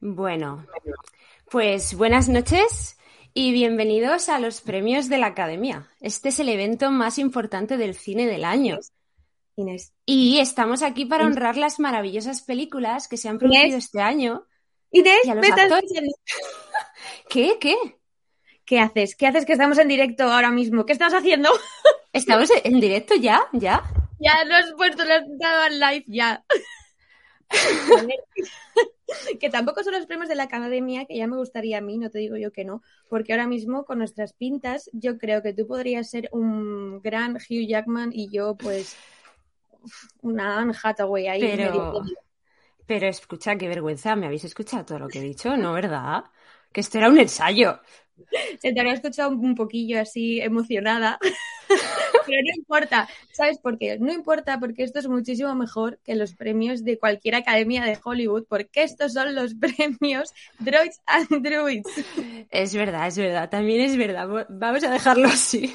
Bueno, pues buenas noches y bienvenidos a los premios de la Academia. Este es el evento más importante del cine del año. Inés. Y estamos aquí para honrar las maravillosas películas que se han producido Inés. este año. Inés, Y a los actores. ¿Qué? ¿Qué? ¿qué haces? ¿Qué haces que estamos en directo ahora mismo? ¿Qué estás haciendo? ¿Estamos en directo ya? ¿Ya? Ya lo has puesto, lo has dado al live, ya. Que tampoco son los premios de la academia, que ya me gustaría a mí, no te digo yo que no, porque ahora mismo con nuestras pintas, yo creo que tú podrías ser un gran Hugh Jackman y yo, pues, una Anne Hathaway ahí. Pero- Pero escucha, qué vergüenza. ¿Me habéis escuchado todo lo que he dicho? ¿No, verdad? Que esto era un ensayo. Se te habrá escuchado un poquillo así emocionada. Pero no importa, ¿sabes por qué? No importa porque esto es muchísimo mejor que los premios de cualquier academia de Hollywood, porque estos son los premios Droids and Druids. Es verdad, es verdad. También es verdad. Vamos a dejarlo así.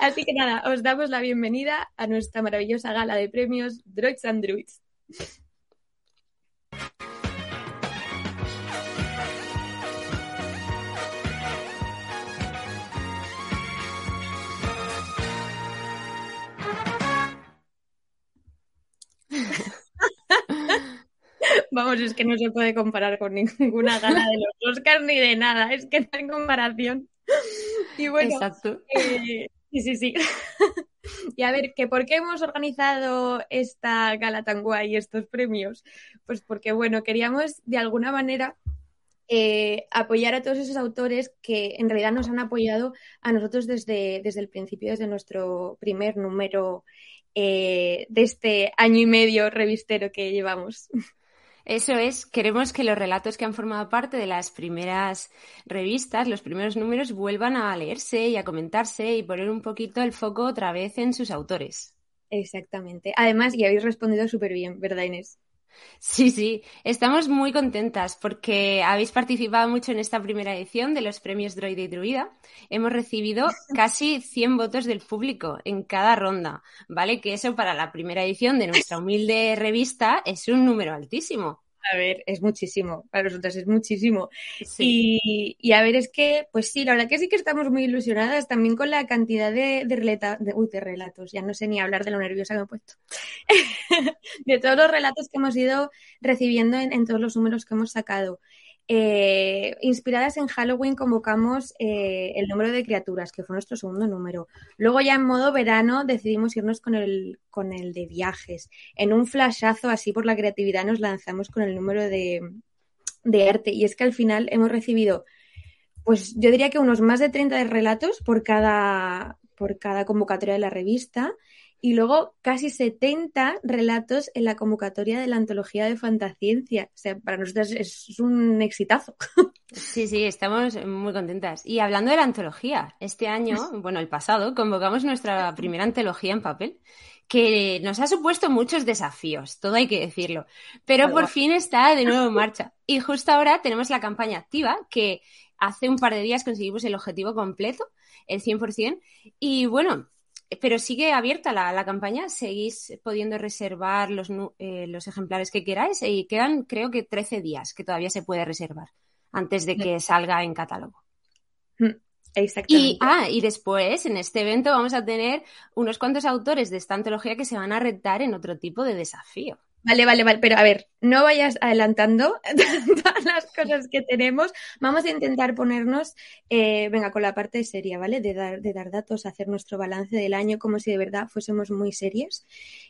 Así que nada, os damos la bienvenida a nuestra maravillosa gala de premios Droids and Druids. Vamos, es que no se puede comparar con ninguna gala de los Oscars ni de nada, es que no hay comparación. Y bueno, Exacto. Eh, sí, sí, sí. Y a ver, que ¿por qué hemos organizado esta gala tan guay, estos premios? Pues porque, bueno, queríamos de alguna manera eh, apoyar a todos esos autores que en realidad nos han apoyado a nosotros desde, desde el principio, desde nuestro primer número eh, de este año y medio revistero que llevamos. Eso es, queremos que los relatos que han formado parte de las primeras revistas, los primeros números, vuelvan a leerse y a comentarse y poner un poquito el foco otra vez en sus autores. Exactamente. Además, y habéis respondido súper bien, ¿verdad, Inés? Sí, sí, estamos muy contentas porque habéis participado mucho en esta primera edición de los premios Droide y Druida. Hemos recibido casi 100 votos del público en cada ronda, ¿vale? Que eso para la primera edición de nuestra humilde revista es un número altísimo. A ver, es muchísimo, para nosotros es muchísimo. Sí. Y, y a ver, es que, pues sí, la verdad que sí que estamos muy ilusionadas también con la cantidad de, de, relata- de- uy, de relatos, ya no sé ni hablar de lo nerviosa que me he puesto, de todos los relatos que hemos ido recibiendo en, en todos los números que hemos sacado. Eh, inspiradas en Halloween convocamos eh, el número de criaturas, que fue nuestro segundo número. Luego ya en modo verano decidimos irnos con el, con el de viajes. En un flashazo así por la creatividad nos lanzamos con el número de, de arte. Y es que al final hemos recibido, pues yo diría que unos más de 30 de relatos por cada, por cada convocatoria de la revista. Y luego casi 70 relatos en la convocatoria de la antología de Fantaciencia. O sea, para nosotros es un exitazo. Sí, sí, estamos muy contentas. Y hablando de la antología, este año, bueno, el pasado, convocamos nuestra primera antología en papel, que nos ha supuesto muchos desafíos, todo hay que decirlo, pero por fin está de nuevo en marcha. Y justo ahora tenemos la campaña activa, que hace un par de días conseguimos el objetivo completo, el 100%, y bueno, pero sigue abierta la, la campaña, seguís pudiendo reservar los, eh, los ejemplares que queráis y quedan creo que 13 días que todavía se puede reservar antes de que salga en catálogo. Exactamente. Y, ah, y después, en este evento, vamos a tener unos cuantos autores de esta antología que se van a retar en otro tipo de desafío. Vale, vale, vale, pero a ver, no vayas adelantando todas las cosas que tenemos. Vamos a intentar ponernos, eh, venga, con la parte seria, ¿vale? De dar, de dar datos, hacer nuestro balance del año como si de verdad fuésemos muy serias.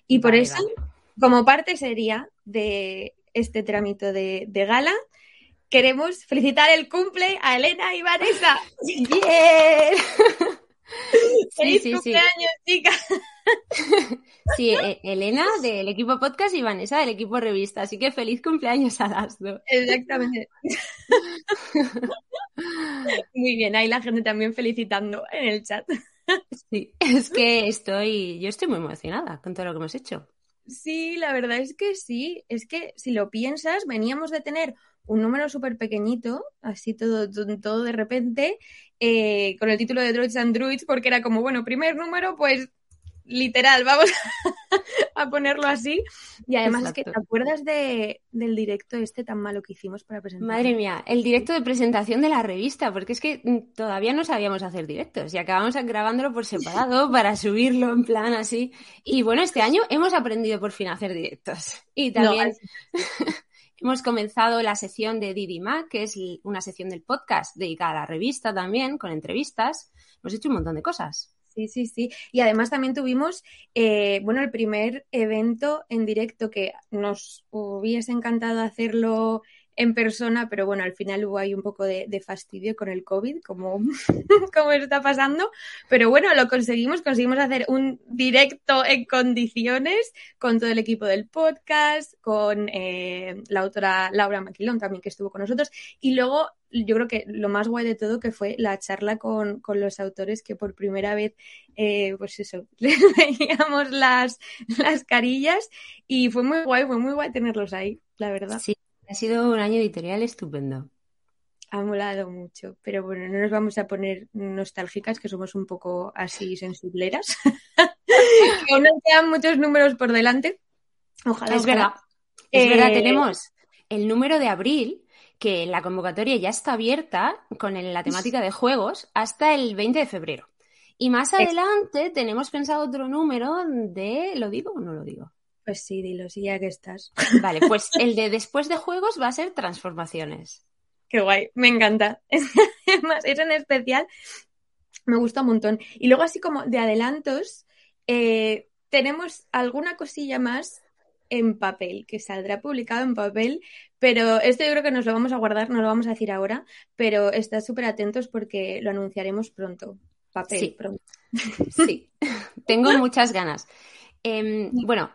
Y por Vale, eso, vale. como parte seria de este trámite de, de gala, queremos felicitar el cumple a Elena y Vanessa. ¡Bien! Sí, ¡Feliz sí, sí. cumpleaños, chicas! Sí, eh, Elena del equipo podcast y Vanessa del equipo revista. Así que feliz cumpleaños a las dos. Exactamente. Muy bien, ahí la gente también felicitando en el chat. Sí, es que estoy, yo estoy muy emocionada con todo lo que hemos hecho. Sí, la verdad es que sí. Es que si lo piensas, veníamos de tener un número súper pequeñito, así todo, todo, todo de repente, eh, con el título de Droids and Druids, porque era como, bueno, primer número, pues literal, vamos a ponerlo así. Y además es que te acuerdas de, del directo este tan malo que hicimos para presentar. Madre mía, el directo de presentación de la revista, porque es que mm, todavía no sabíamos hacer directos y acabamos grabándolo por separado para subirlo en plan así. Y bueno, este año hemos aprendido por fin a hacer directos. Y también hemos comenzado la sección de Didi Mac, que es una sección del podcast dedicada a la revista también, con entrevistas. Hemos hecho un montón de cosas. Sí, sí, sí. Y además también tuvimos, eh, bueno, el primer evento en directo que nos hubiese encantado hacerlo en persona, pero bueno, al final hubo ahí un poco de, fastidio con el COVID, como, como está pasando. Pero bueno, lo conseguimos, conseguimos hacer un directo en condiciones con todo el equipo del podcast, con eh, la autora Laura Maquilón también que estuvo con nosotros. Y luego yo creo que lo más guay de todo que fue la charla con, con los autores que por primera vez, eh, pues eso, les veíamos las, las carillas y fue muy guay, fue muy guay tenerlos ahí, la verdad. Sí, ha sido un año editorial estupendo. Ha molado mucho, pero bueno, no nos vamos a poner nostálgicas, que somos un poco así sensibleras. que aún nos quedan muchos números por delante. Ojalá. Es verdad. Es verdad, eh, tenemos el número de abril, que la convocatoria ya está abierta con la temática de juegos hasta el 20 de febrero. Y más adelante tenemos pensado otro número de. ¿Lo digo o no lo digo? Pues sí, dilo, sí, ya que estás. Vale, pues el de después de juegos va a ser transformaciones. Qué guay, me encanta. Además, es en especial, me gusta un montón. Y luego, así como de adelantos, eh, tenemos alguna cosilla más en papel, que saldrá publicado en papel, pero esto yo creo que nos lo vamos a guardar, no lo vamos a decir ahora, pero estad súper atentos porque lo anunciaremos pronto. Papel, pronto. Sí, tengo muchas ganas. Em, bueno,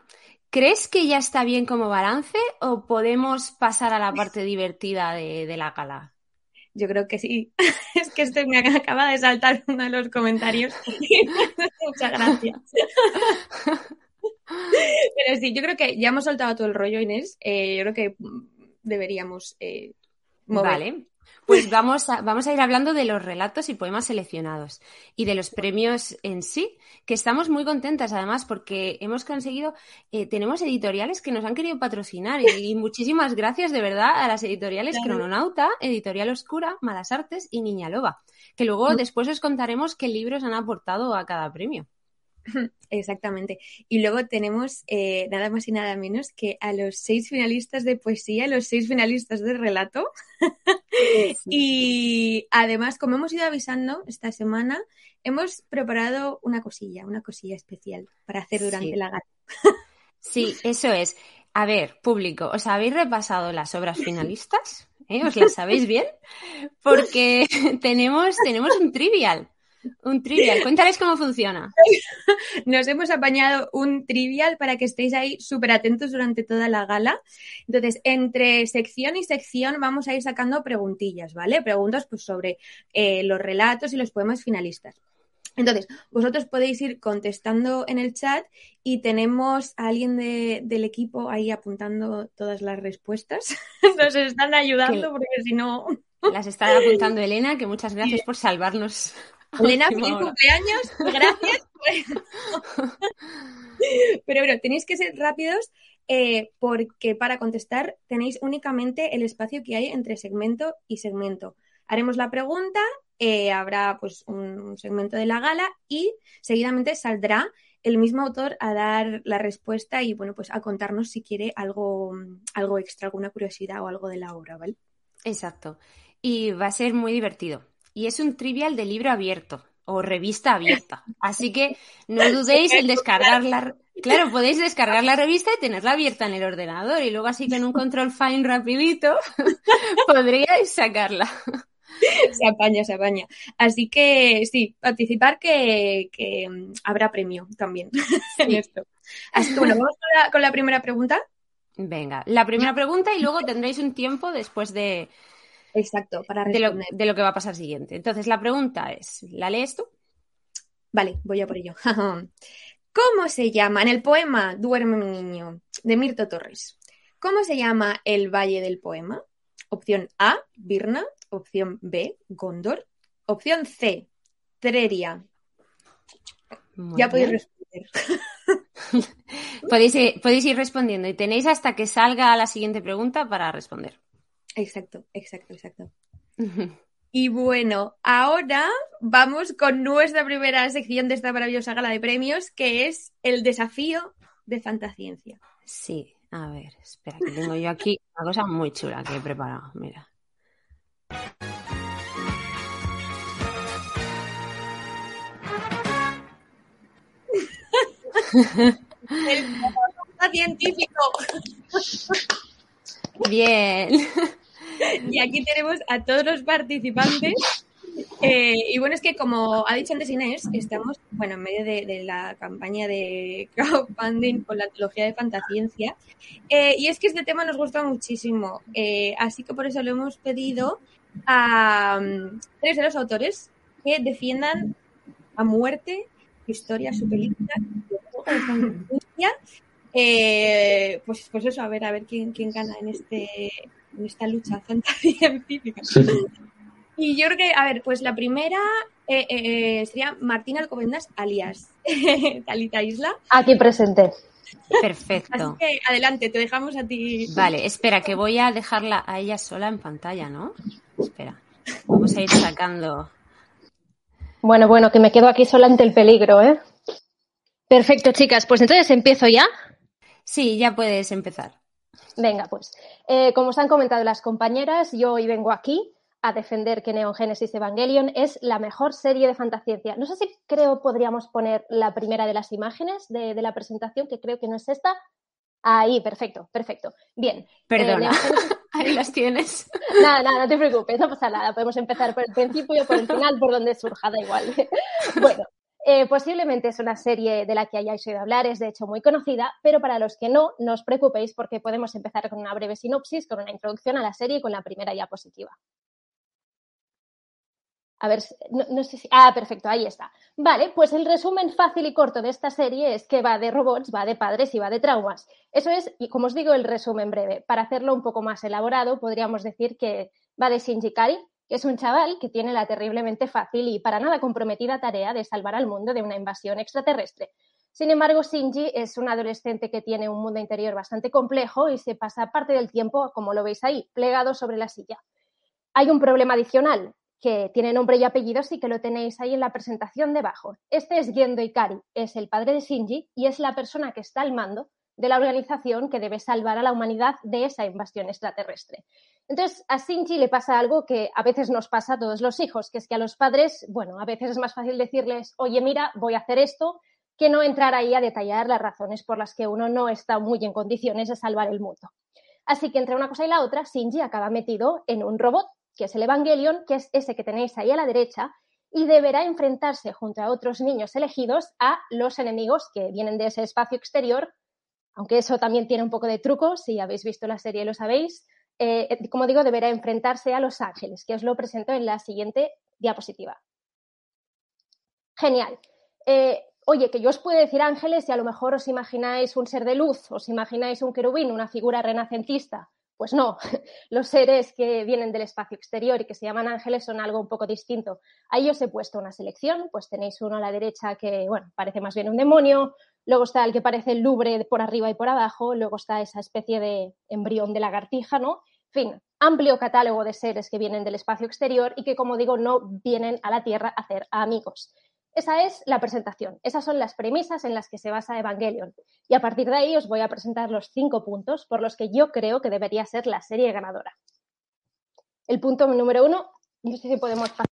¿Crees que ya está bien como balance o podemos pasar a la parte divertida de, la gala? Yo creo que sí. Es que este me acaba de saltar uno de los comentarios. Muchas gracias. Pero sí, yo creo que ya hemos soltado todo el rollo, Inés. Eh, yo creo que deberíamos eh, Vale. Pues vamos a, vamos a ir hablando de los relatos y poemas seleccionados y de los premios en sí, que estamos muy contentas además porque hemos conseguido, eh, tenemos editoriales que nos han querido patrocinar y, muchísimas gracias de verdad a las editoriales Crononauta, Editorial Oscura, Malas Artes y Niña Loba, que luego después os contaremos qué libros han aportado a cada premio. Exactamente. Y luego tenemos eh, nada más y nada menos que a los seis finalistas de poesía, los seis finalistas de relato. y además, como hemos ido avisando esta semana, hemos preparado una cosilla, una cosilla especial para hacer durante la gala. sí, eso es. A ver, público, ¿os habéis repasado las obras finalistas? ¿Eh? ¿Os las sabéis bien? Porque tenemos, tenemos un trivial. Un trivial. Cuéntales cómo funciona. Nos hemos apañado un trivial para que estéis ahí súper atentos durante toda la gala. Entonces, entre sección y sección vamos a ir sacando preguntillas, ¿vale? Preguntas pues, sobre eh, los relatos y los poemas finalistas. Entonces, vosotros podéis ir contestando en el chat y tenemos a alguien del equipo ahí apuntando todas las respuestas. Nos están ayudando porque si no... Las está apuntando Elena, que muchas gracias por salvarnos Elena, feliz cumpleaños, gracias. Pero bueno, tenéis que ser rápidos eh, porque para contestar tenéis únicamente el espacio que hay entre segmento y segmento. Haremos la pregunta, eh, habrá pues un segmento de la gala y seguidamente saldrá el mismo autor a dar la respuesta y bueno, pues a contarnos si quiere algo, algo extra, alguna curiosidad o algo de la obra, ¿vale? Exacto. Y va a ser muy divertido y es un trivial de libro abierto o revista abierta. Así que no dudéis en descargarla. Claro, podéis descargar la revista y tenerla abierta en el ordenador y luego así con un control fine rapidito podríais sacarla. Se apaña, se apaña. Así que sí, participar que, habrá premio también en esto. Así que bueno, vamos con la primera pregunta. Venga, la primera pregunta y luego tendréis un tiempo después de, Exacto, para de lo, de lo, que va a pasar siguiente. Entonces, la pregunta es, ¿la lees tú? Vale, voy a por ello. ¿Cómo se llama en el poema Duerme mi niño de Mirto Torres? ¿Cómo se llama el valle del poema? Opción A, Virna. Opción B, Gondor. Opción C, Treria. ya podéis responder. podéis, ir, podéis ir respondiendo y tenéis hasta que salga la siguiente pregunta para responder. Exacto, exacto, exacto. Y bueno, ahora vamos con nuestra primera sección de esta maravillosa gala de premios, que es el desafío de fantasciencia. Sí, a ver, espera, que tengo yo aquí una cosa muy chula que he preparado. Mira. el científico. Bien. Y aquí tenemos a todos los participantes. Eh, y bueno, es que como ha dicho antes Inés, estamos bueno, en medio de, la campaña de crowdfunding con la trilogía de Fantasciencia. Eh, y es que este tema nos gusta muchísimo. Eh, así que por eso lo hemos pedido a mm, tres de los autores que defiendan a muerte su historia, su película, fantasía. pues, pues eso, a ver, a ver quién, quién gana en este en esta lucha científica. Y yo creo que, a ver, pues la primera eh, eh, sería Martina Alcobendas, alias Talita Isla. Aquí presente. Perfecto. Así que adelante, te dejamos a ti. Vale, espera, que voy a dejarla a ella sola en pantalla, ¿no? Espera, vamos a ir sacando. Bueno, bueno, que me quedo aquí sola ante el peligro, ¿eh? Perfecto, chicas, pues entonces empiezo ya. Sí, ya puedes empezar. Venga, pues, eh, como os han comentado las compañeras, yo hoy vengo aquí a defender que Neon Genesis Evangelion es la mejor serie de fantasciencia. No sé si creo podríamos poner la primera de las imágenes de, la presentación, que creo que no es esta. Ahí, perfecto, perfecto. Bien. Eh, Perdona, ahí las tienes. Nada, nada, no te preocupes, no pasa nada. Podemos empezar por el principio, por el final, por donde surja, da igual. bueno, eh, posiblemente es una serie de la que hayáis oído hablar, es de hecho muy conocida, pero para los que no, no os preocupéis porque podemos empezar con una breve sinopsis, con una introducción a la serie y con la primera diapositiva. A ver, no, sé si. Ah, perfecto, ahí está. Vale, pues el resumen fácil y corto de esta serie es que va de robots, va de padres y va de traumas. Eso es, y como os digo, el resumen breve. Para hacerlo un poco más elaborado, podríamos decir que va de Shinji Kari, es un chaval que tiene la terriblemente fácil y para nada comprometida tarea de salvar al mundo de una invasión extraterrestre. Sin embargo, Shinji es un adolescente que tiene un mundo interior bastante complejo y se pasa parte del tiempo, como lo veis ahí, plegado sobre la silla. Hay un problema adicional que tiene nombre y apellidos y que lo tenéis ahí en la presentación debajo. Este es Gendo Ikari, es el padre de Shinji y es la persona que está al mando de la organización que debe salvar a la humanidad de esa invasión extraterrestre. Entonces, a Shinji le pasa algo que a veces nos pasa a todos los hijos, que es que a los padres, bueno, a veces es más fácil decirles, oye, mira, voy a hacer esto, que no entrar ahí a detallar las razones por las que uno no está muy en condiciones de salvar el mundo. Así que entre una cosa y la otra, Shinji acaba metido en un robot, que es el Evangelion, que es ese que tenéis ahí a la derecha, y deberá enfrentarse junto a otros niños elegidos a los enemigos que vienen de ese espacio exterior aunque eso también tiene un poco de truco, si habéis visto la serie lo sabéis. Eh, eh, como digo, deberá enfrentarse a Los Ángeles, que os lo presento en la siguiente diapositiva. Genial. Eh, oye, que yo os puedo decir ángeles y a lo mejor os imagináis un ser de luz, os imagináis un querubín, una figura renacentista. Pues no, los seres que vienen del espacio exterior y que se llaman ángeles son algo un poco distinto. Ahí os he puesto una selección, pues tenéis uno a la derecha que, bueno, parece más bien un demonio, luego está el que parece el lubre por arriba y por abajo, luego está esa especie de embrión de lagartija, ¿no? En fin, amplio catálogo de seres que vienen del espacio exterior y que, como digo, no vienen a la Tierra a hacer amigos. Esa es la presentación. Esas son las premisas en las que se basa Evangelion. Y a partir de ahí os voy a presentar los cinco puntos por los que yo creo que debería ser la serie ganadora. El punto número uno, no sé si podemos pasar.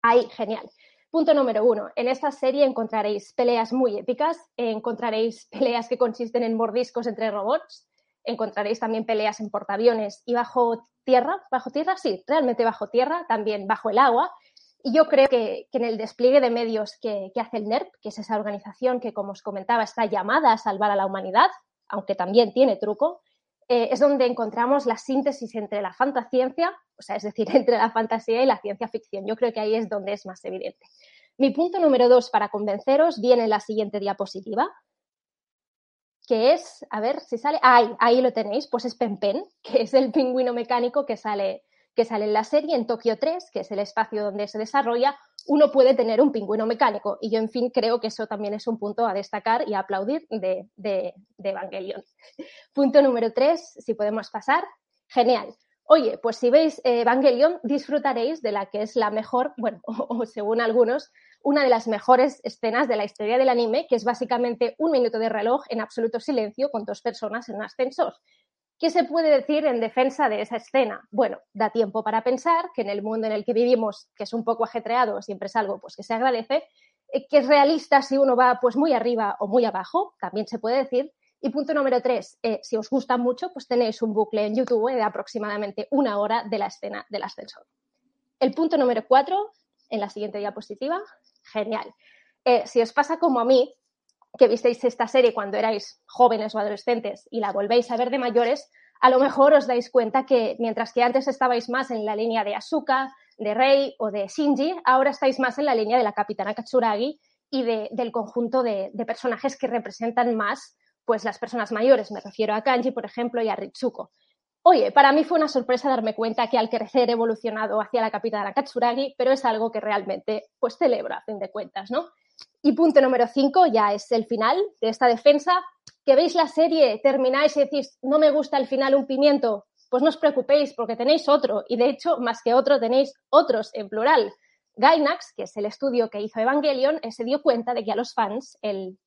Ahí, genial. Punto número uno. En esta serie encontraréis peleas muy épicas, encontraréis peleas que consisten en mordiscos entre robots, encontraréis también peleas en portaaviones y bajo tierra. ¿Bajo tierra? Sí, realmente bajo tierra, también bajo el agua y yo creo que, en el despliegue de medios que, hace el NERP, que es esa organización que, como os comentaba, está llamada a salvar a la humanidad, aunque también tiene truco, eh, es donde encontramos la síntesis entre la fantasciencia, o sea, es decir, entre la fantasía y la ciencia ficción. Yo creo que ahí es donde es más evidente. Mi punto número dos para convenceros viene en la siguiente diapositiva, que es, a ver si sale, ahí, ahí lo tenéis, pues es Pen Pen, que es el pingüino mecánico que sale que sale en la serie, en Tokio 3, que es el espacio donde se desarrolla, uno puede tener un pingüino mecánico. Y yo, en fin, creo que eso también es un punto a destacar y a aplaudir de, de, de Evangelion. Punto número tres, si podemos pasar. Genial. Oye, pues si veis Evangelion, disfrutaréis de la que es la mejor, bueno, o, según algunos, una de las mejores escenas de la historia del anime, que es básicamente un minuto de reloj en absoluto silencio con dos personas en un ascensor. ¿Qué se puede decir en defensa de esa escena? Bueno, da tiempo para pensar que en el mundo en el que vivimos, que es un poco ajetreado, siempre es algo pues, que se agradece, eh, que es realista si uno va pues muy arriba o muy abajo, también se puede decir. Y punto número tres, eh, si os gusta mucho, pues tenéis un bucle en YouTube de aproximadamente una hora de la escena del ascensor. El punto número cuatro, en la siguiente diapositiva, genial. Eh, si os pasa como a mí, que visteis esta serie cuando erais jóvenes o adolescentes y la volvéis a ver de mayores, a lo mejor os dais cuenta que mientras que antes estabais más en la línea de Asuka, de Rei o de Shinji, ahora estáis más en la línea de la capitana Katsuragi y del conjunto de, personajes que representan más pues las personas mayores. Me refiero a Kanji, por ejemplo, y a Ritsuko. Oye, para mí fue una sorpresa darme cuenta que al crecer he evolucionado hacia la capitana Katsuragi, pero es algo que realmente pues celebro a fin de cuentas, ¿no? Y punto número cinco, ya es el final de esta defensa, que veis la serie, termináis y decís, no me gusta el final un pimiento, pues no os preocupéis porque tenéis otro, y de hecho, más que otro, tenéis otros en plural. Gainax, que es el estudio que hizo Evangelion, eh, se dio cuenta de que a los fans el,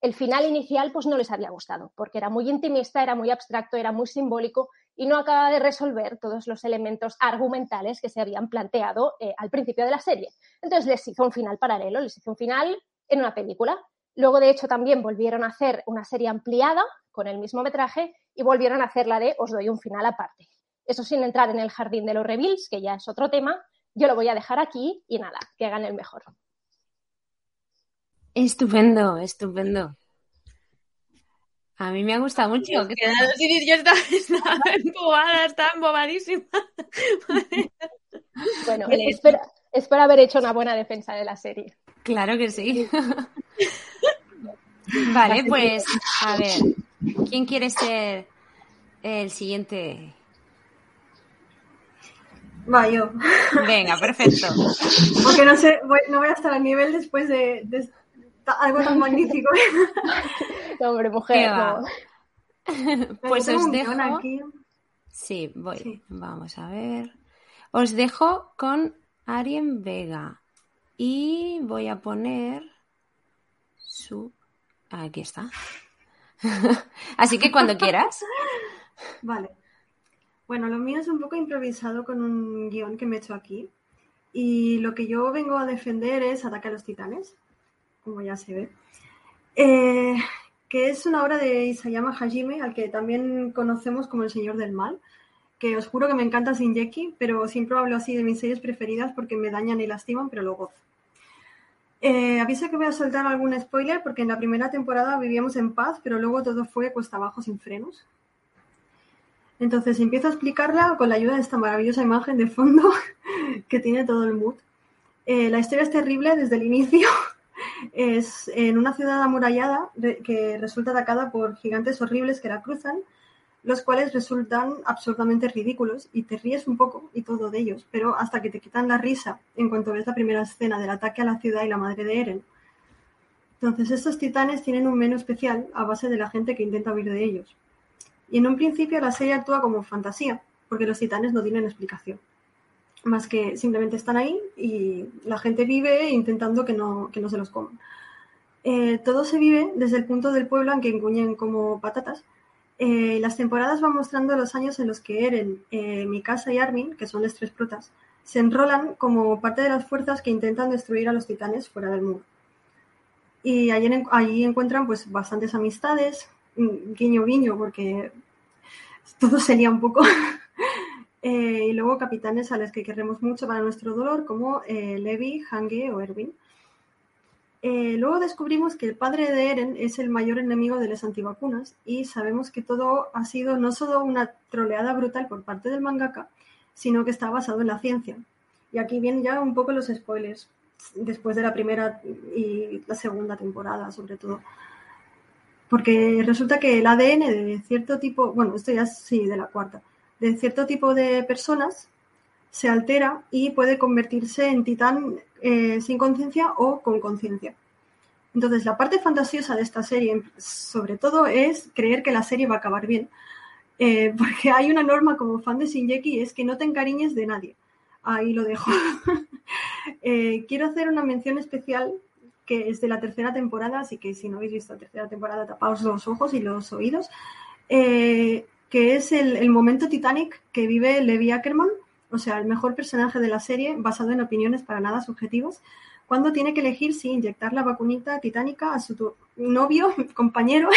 el final inicial pues no les había gustado, porque era muy intimista, era muy abstracto, era muy simbólico y no acaba de resolver todos los elementos argumentales que se habían planteado eh, al principio de la serie. Entonces les hizo un final paralelo, les hizo un final en una película. Luego, de hecho, también volvieron a hacer una serie ampliada con el mismo metraje y volvieron a hacer la de Os doy un final aparte. Eso sin entrar en el jardín de los reveals, que ya es otro tema. Yo lo voy a dejar aquí y nada, que hagan el mejor. Estupendo, estupendo. A mí me ha gustado mucho. Yo, estaba, estaba embobada, estaba embobadísima. bueno, espero, espero haber hecho una buena defensa de la serie. Claro que sí. vale, pues a ver, ¿quién quiere ser el siguiente? Va, yo. Venga, perfecto. Porque no sé, no voy a estar al nivel después de, algo tan magnífico. hombre, mujer. Pues os dejo. Sí, voy. Vamos a ver. Os dejo con Arien Vega. Y voy a poner su... Aquí está. Así que cuando quieras. Vale. Bueno, lo mío es un poco improvisado con un guion que me he hecho aquí. Y lo que yo vengo a defender es Ataque a los Titanes, como ya se ve. Eh, que es una obra de Isayama Hajime, al que también conocemos como el Señor del Mal. Que os juro que me encanta Shinjeki, pero siempre hablo así de mis series preferidas porque me dañan y lastiman, pero lo gozo. Eh, aviso que voy a soltar algún spoiler porque en la primera temporada vivíamos en paz, pero luego todo fue cuesta abajo sin frenos. Entonces empiezo a explicarla con la ayuda de esta maravillosa imagen de fondo que tiene todo el mood. Eh, la historia es terrible desde el inicio. Es en una ciudad amurallada que resulta atacada por gigantes horribles que la cruzan los cuales resultan absurdamente ridículos y te ríes un poco y todo de ellos, pero hasta que te quitan la risa en cuanto ves la primera escena del ataque a la ciudad y la madre de Eren. Entonces estos titanes tienen un menú especial a base de la gente que intenta huir de ellos. Y en un principio la serie actúa como fantasía, porque los titanes no tienen explicación. Más que simplemente están ahí y la gente vive intentando que no, que no se los coman. Eh, todo se vive desde el punto del pueblo en que enguñen como patatas eh, las temporadas van mostrando los años en los que Eren, eh, Mikasa y Armin, que son las tres protas, se enrolan como parte de las fuerzas que intentan destruir a los titanes fuera del muro. Y allí, encuentran pues bastantes amistades, guiño guiño, porque todo sería un poco. eh, y luego capitanes a los que queremos mucho para nuestro dolor, como Levi, Hange o Erwin. Eh, luego descubrimos que el padre de Eren es el mayor enemigo de las antivacunas y sabemos que todo ha sido no solo una troleada brutal por parte del mangaka, sino que está basado en la ciencia. Y aquí vienen ya un poco los spoilers, después de la primera y la segunda temporada, sobre todo. Porque resulta que el ADN de cierto tipo, bueno, esto ya sí de la cuarta, de cierto tipo de personas se altera y puede convertirse en titán eh, sin conciencia o con conciencia. Entonces, la parte fantasiosa de esta serie, sobre todo, es creer que la serie va a acabar bien. Eh, porque hay una norma como fan de Shinjeki, es que no te encariñes de nadie. Ahí lo dejo. Eh, quiero hacer una mención especial que es de la tercera temporada, así que si no habéis visto la tercera temporada, tapaos los ojos y los oídos, que es el, el, momento Titanic que vive Levi Ackerman o sea, el mejor personaje de la serie, basado en opiniones para nada subjetivas, cuando tiene que elegir si inyectar la vacunita titánica a su novio, compañero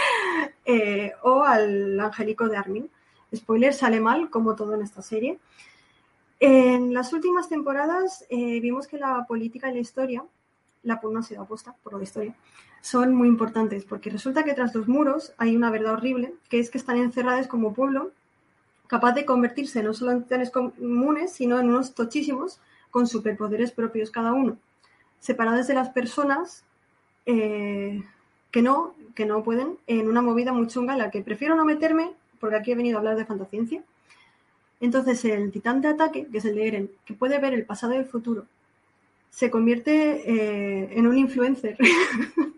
eh, o al angélico de Armin. Spoiler, sale mal, como todo en esta serie. En las últimas temporadas eh, vimos que la política y la historia, la no ha sido apuesta por la historia, son muy importantes, porque resulta que tras los muros hay una verdad horrible, que es que están encerradas como pueblo capaz de convertirse no solo en titanes comunes, sino en unos tochísimos con superpoderes propios cada uno, separados de las personas eh, que no, que no pueden, en una movida muy chunga en la que prefiero no meterme, porque aquí he venido a hablar de fantasciencia. Entonces el titán de ataque, que es el de Eren, que puede ver el pasado y el futuro, se convierte eh, en un influencer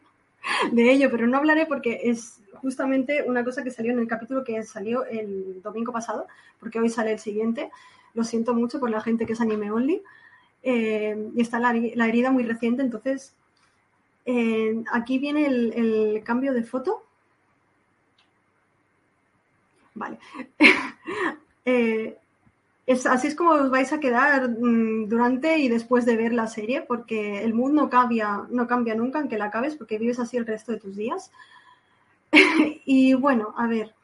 de ello, pero no hablaré porque es justamente una cosa que salió en el capítulo que salió el domingo pasado, porque hoy sale el siguiente. Lo siento mucho por la gente que es anime only. Eh, y está la, herida muy reciente, entonces eh, aquí viene el, cambio de foto. Vale. Eh, es, así es como os vais a quedar mm, durante y después de ver la serie, porque el mood no cambia, no cambia nunca, aunque la acabes, porque vives así el resto de tus días. y bueno, a ver,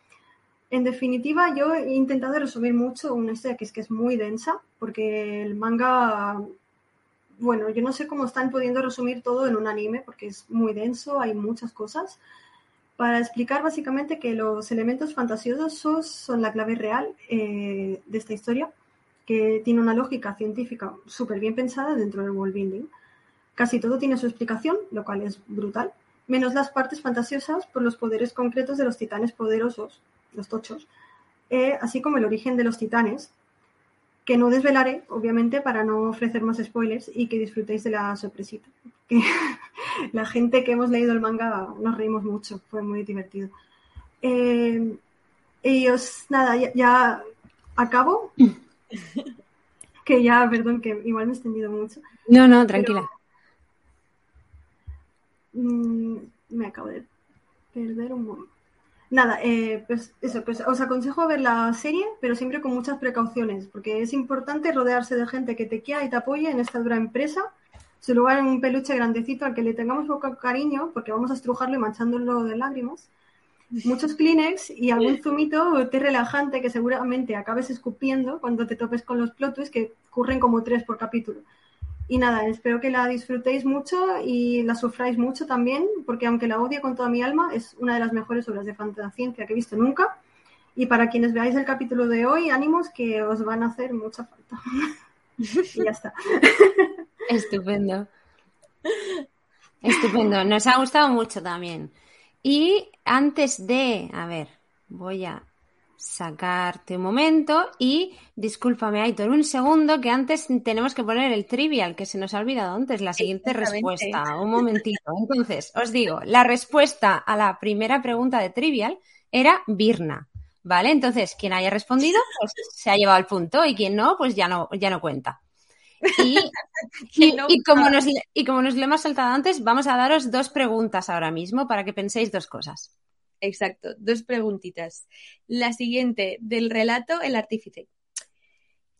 en definitiva yo he intentado resumir mucho una historia que es que es muy densa, porque el manga, bueno, yo no sé cómo están pudiendo resumir todo en un anime, porque es muy denso, hay muchas cosas, para explicar básicamente que los elementos fantasiosos son la clave real eh, de esta historia, que tiene una lógica científica súper bien pensada dentro del world building. Casi todo tiene su explicación, lo cual es brutal menos las partes fantasiosas por los poderes concretos de los titanes poderosos, los tochos, eh, así como el origen de los titanes, que no desvelaré, obviamente, para no ofrecer más spoilers y que disfrutéis de la sorpresita. la gente que hemos leído el manga nos reímos mucho, fue muy divertido. Eh, y os, nada, ya, acabo. que ya, perdón, que igual me he extendido mucho. No, no, tranquila. Mm, me acabo de perder un momento. Nada, eh, pues eso, pues os aconsejo ver la serie, pero siempre con muchas precauciones, porque es importante rodearse de gente que te quiera y te apoye en esta dura empresa. Su lugar en un peluche grandecito al que le tengamos poco cariño, porque vamos a estrujarlo y manchándolo de lágrimas. Muchos Kleenex y algún zumito té relajante que seguramente acabes escupiendo cuando te topes con los plot que ocurren como tres por capítulo. Y nada, espero que la disfrutéis mucho y la sufráis mucho también, porque aunque la odie con toda mi alma, es una de las mejores obras de fantasciencia que he visto nunca. Y para quienes veáis el capítulo de hoy, ánimos que os van a hacer mucha falta. y ya está. Estupendo. Estupendo. Nos ha gustado mucho también. Y antes de, a ver, voy a sacarte un momento y discúlpame, Aitor, un segundo que antes tenemos que poner el trivial, que se nos ha olvidado antes, la siguiente respuesta. Un momentito. Entonces, os digo, la respuesta a la primera pregunta de trivial era Birna. ¿Vale? Entonces, quien haya respondido, pues se ha llevado el punto y quien no, pues ya no, ya no cuenta. Y, y, como nos, y como nos lo hemos saltado antes, vamos a daros dos preguntas ahora mismo para que penséis dos cosas. Exacto, dos preguntitas. La siguiente, del relato El artífice.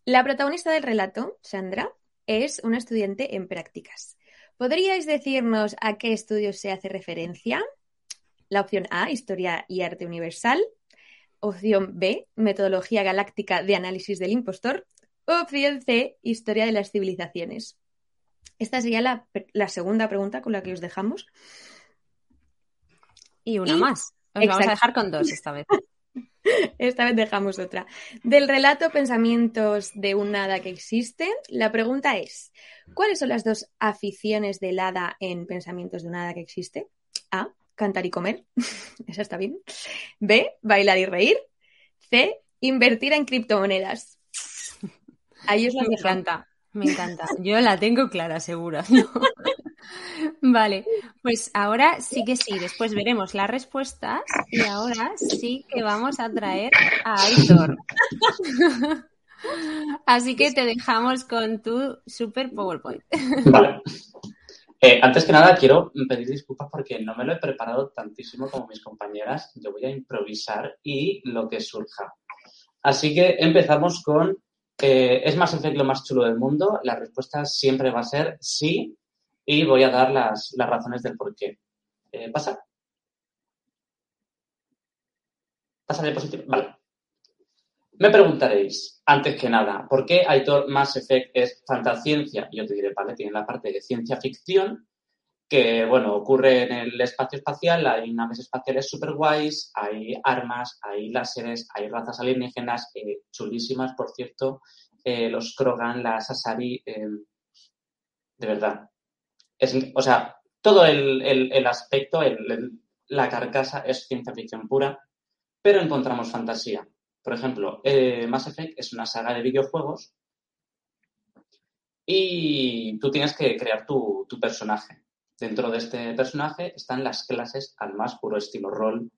La protagonista del relato, Sandra, es una estudiante en prácticas. ¿Podríais decirnos a qué estudios se hace referencia? La opción A, Historia y Arte Universal. Opción B, Metodología Galáctica de Análisis del Impostor. Opción C, Historia de las Civilizaciones. Esta sería la, segunda pregunta con la que os dejamos. Y una más. Os vamos a dejar con dos esta vez. Esta vez dejamos otra. Del relato Pensamientos de un hada que existe, la pregunta es, ¿cuáles son las dos aficiones del hada en Pensamientos de un hada que existe? A, cantar y comer. Esa está bien. B, bailar y reír. C, invertir en criptomonedas. Ahí os la Me encanta, me encanta. Yo la tengo clara, segura. Vale, pues ahora sí que sí, después veremos las respuestas y ahora sí que vamos a traer a Aitor. Así que te dejamos con tu super PowerPoint. Vale. Eh, antes que nada, quiero pedir disculpas porque no me lo he preparado tantísimo como mis compañeras. Yo voy a improvisar y lo que surja. Así que empezamos con, eh, ¿es Mass Effect lo más chulo del mundo? La respuesta siempre va a ser sí y voy a dar las, las razones del por qué. Eh, ¿Pasa? ¿Pasa diapositiva? Vale. Me preguntaréis, antes que nada, ¿por qué Aitor Mass Effect es fantasciencia? Yo te diré, vale, tiene la parte de ciencia ficción, que, bueno, ocurre en el espacio espacial, hay naves espaciales super guays, hay armas, hay láseres, hay razas alienígenas eh, chulísimas, por cierto, eh, los Krogan, las Asari, de verdad. Es, o sea, todo el, el, el aspecto, la carcasa es ciencia ficción pura, pero encontramos fantasía. Por ejemplo, eh, Mass Effect es una saga de videojuegos y tú tienes que crear tu, tu, personaje. Dentro de este personaje están las clases al más puro estilo rol,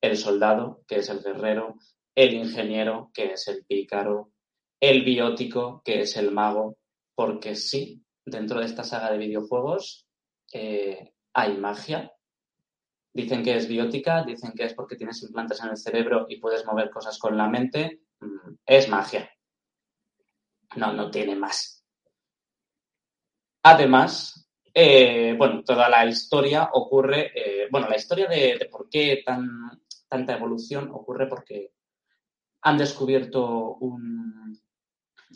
el soldado, que es el guerrero, el ingeniero, que es el pícaro, el biótico, que es el mago, porque sí, dentro de esta saga de videojuegos eh, hay magia, Dicen que es biótica, dicen que es porque tienes implantes en el cerebro y puedes mover cosas con la mente. Mm, es magia. No, no tiene más. Además, eh, bueno, toda la historia ocurre, eh, bueno, la historia de, de, por qué tan, tanta evolución ocurre porque han descubierto un,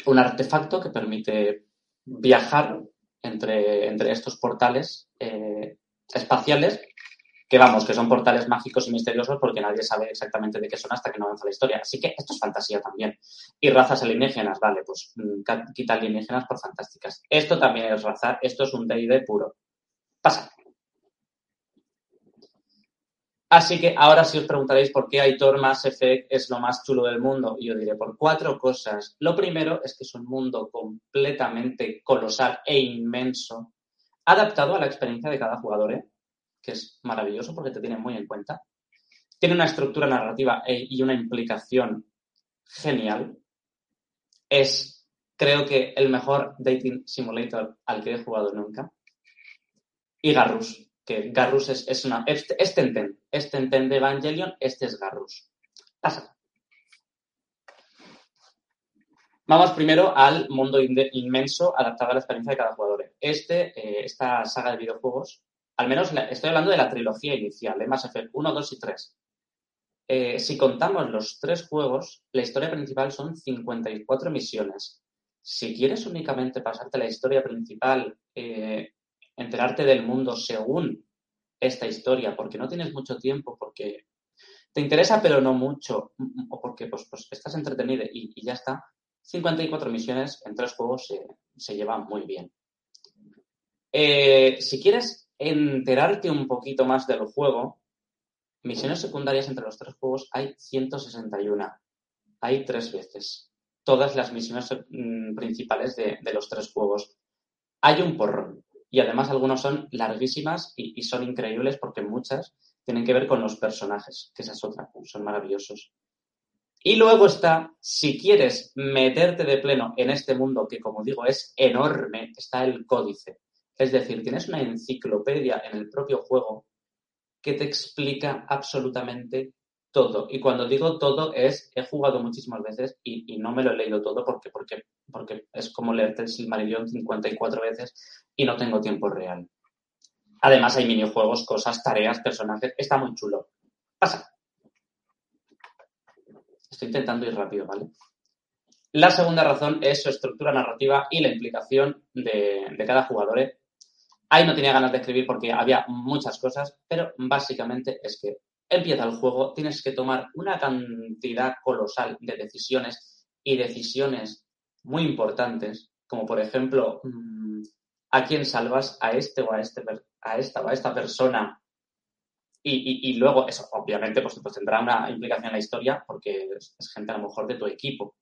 un artefacto que permite viajar entre, entre estos portales eh, espaciales que vamos, que son portales mágicos y misteriosos porque nadie sabe exactamente de qué son hasta que no avanza la historia. Así que esto es fantasía también. Y razas alienígenas, vale, pues mm, quita alienígenas por fantásticas. Esto también es raza, esto es un D&D puro. Pasa. Así que ahora sí os preguntaréis por qué Aitor Mass Effect es lo más chulo del mundo. Y yo diré por cuatro cosas. Lo primero es que es un mundo completamente colosal e inmenso, adaptado a la experiencia de cada jugador. ¿eh? que es maravilloso porque te tiene muy en cuenta. Tiene una estructura narrativa e, y una implicación genial. Es, creo que, el mejor dating simulator al que he jugado nunca. Y Garrus, que Garrus es, es una. Este, este Tenten, este Tenten de Evangelion, este es Garrus. Pasa. Vamos primero al mundo inmenso adaptado a la experiencia de cada jugador. Este, eh, esta saga de videojuegos al menos estoy hablando de la trilogía inicial, ¿eh? Mass Effect 1, 2 y 3. Eh, si contamos los tres juegos, la historia principal son 54 misiones. Si quieres únicamente pasarte la historia principal, enterarte del mundo según esta historia, porque no tienes mucho tiempo, porque te interesa pero no mucho, o porque pues, pues estás entretenido y, ya está, 54 misiones en tres juegos se, se llevan muy bien. Eh, si quieres enterarte un poquito más del juego, misiones secundarias entre los tres juegos hay 161. Hay tres veces. Todas las misiones mm, principales de, de, los tres juegos. Hay un porrón. Y además algunos son larguísimas y, y, son increíbles porque muchas tienen que ver con los personajes, que esa es otra, son maravillosos. Y luego está, si quieres meterte de pleno en este mundo que, como digo, es enorme, está el códice. Es decir, tienes una enciclopedia en el propio juego que te explica absolutamente todo. Y cuando digo todo es, he jugado muchísimas veces y, y no me lo he leído todo porque, porque, porque es como leerte el Silmarillion 54 veces y no tengo tiempo real. Además hay minijuegos, cosas, tareas, personajes. Está muy chulo. Pasa. Estoy intentando ir rápido, ¿vale? La segunda razón es su estructura narrativa y la implicación de, de cada jugador Ahí no tenía ganas de escribir porque había muchas cosas, pero básicamente es que empieza el juego, tienes que tomar una cantidad colosal de decisiones y decisiones muy importantes, como por ejemplo, mm, ¿a quién salvas? ¿A este o a, este, esta o a esta persona? Y, luego, eso obviamente, pues, pues, tendrá una implicación en la historia porque es, es gente a lo mejor de tu equipo.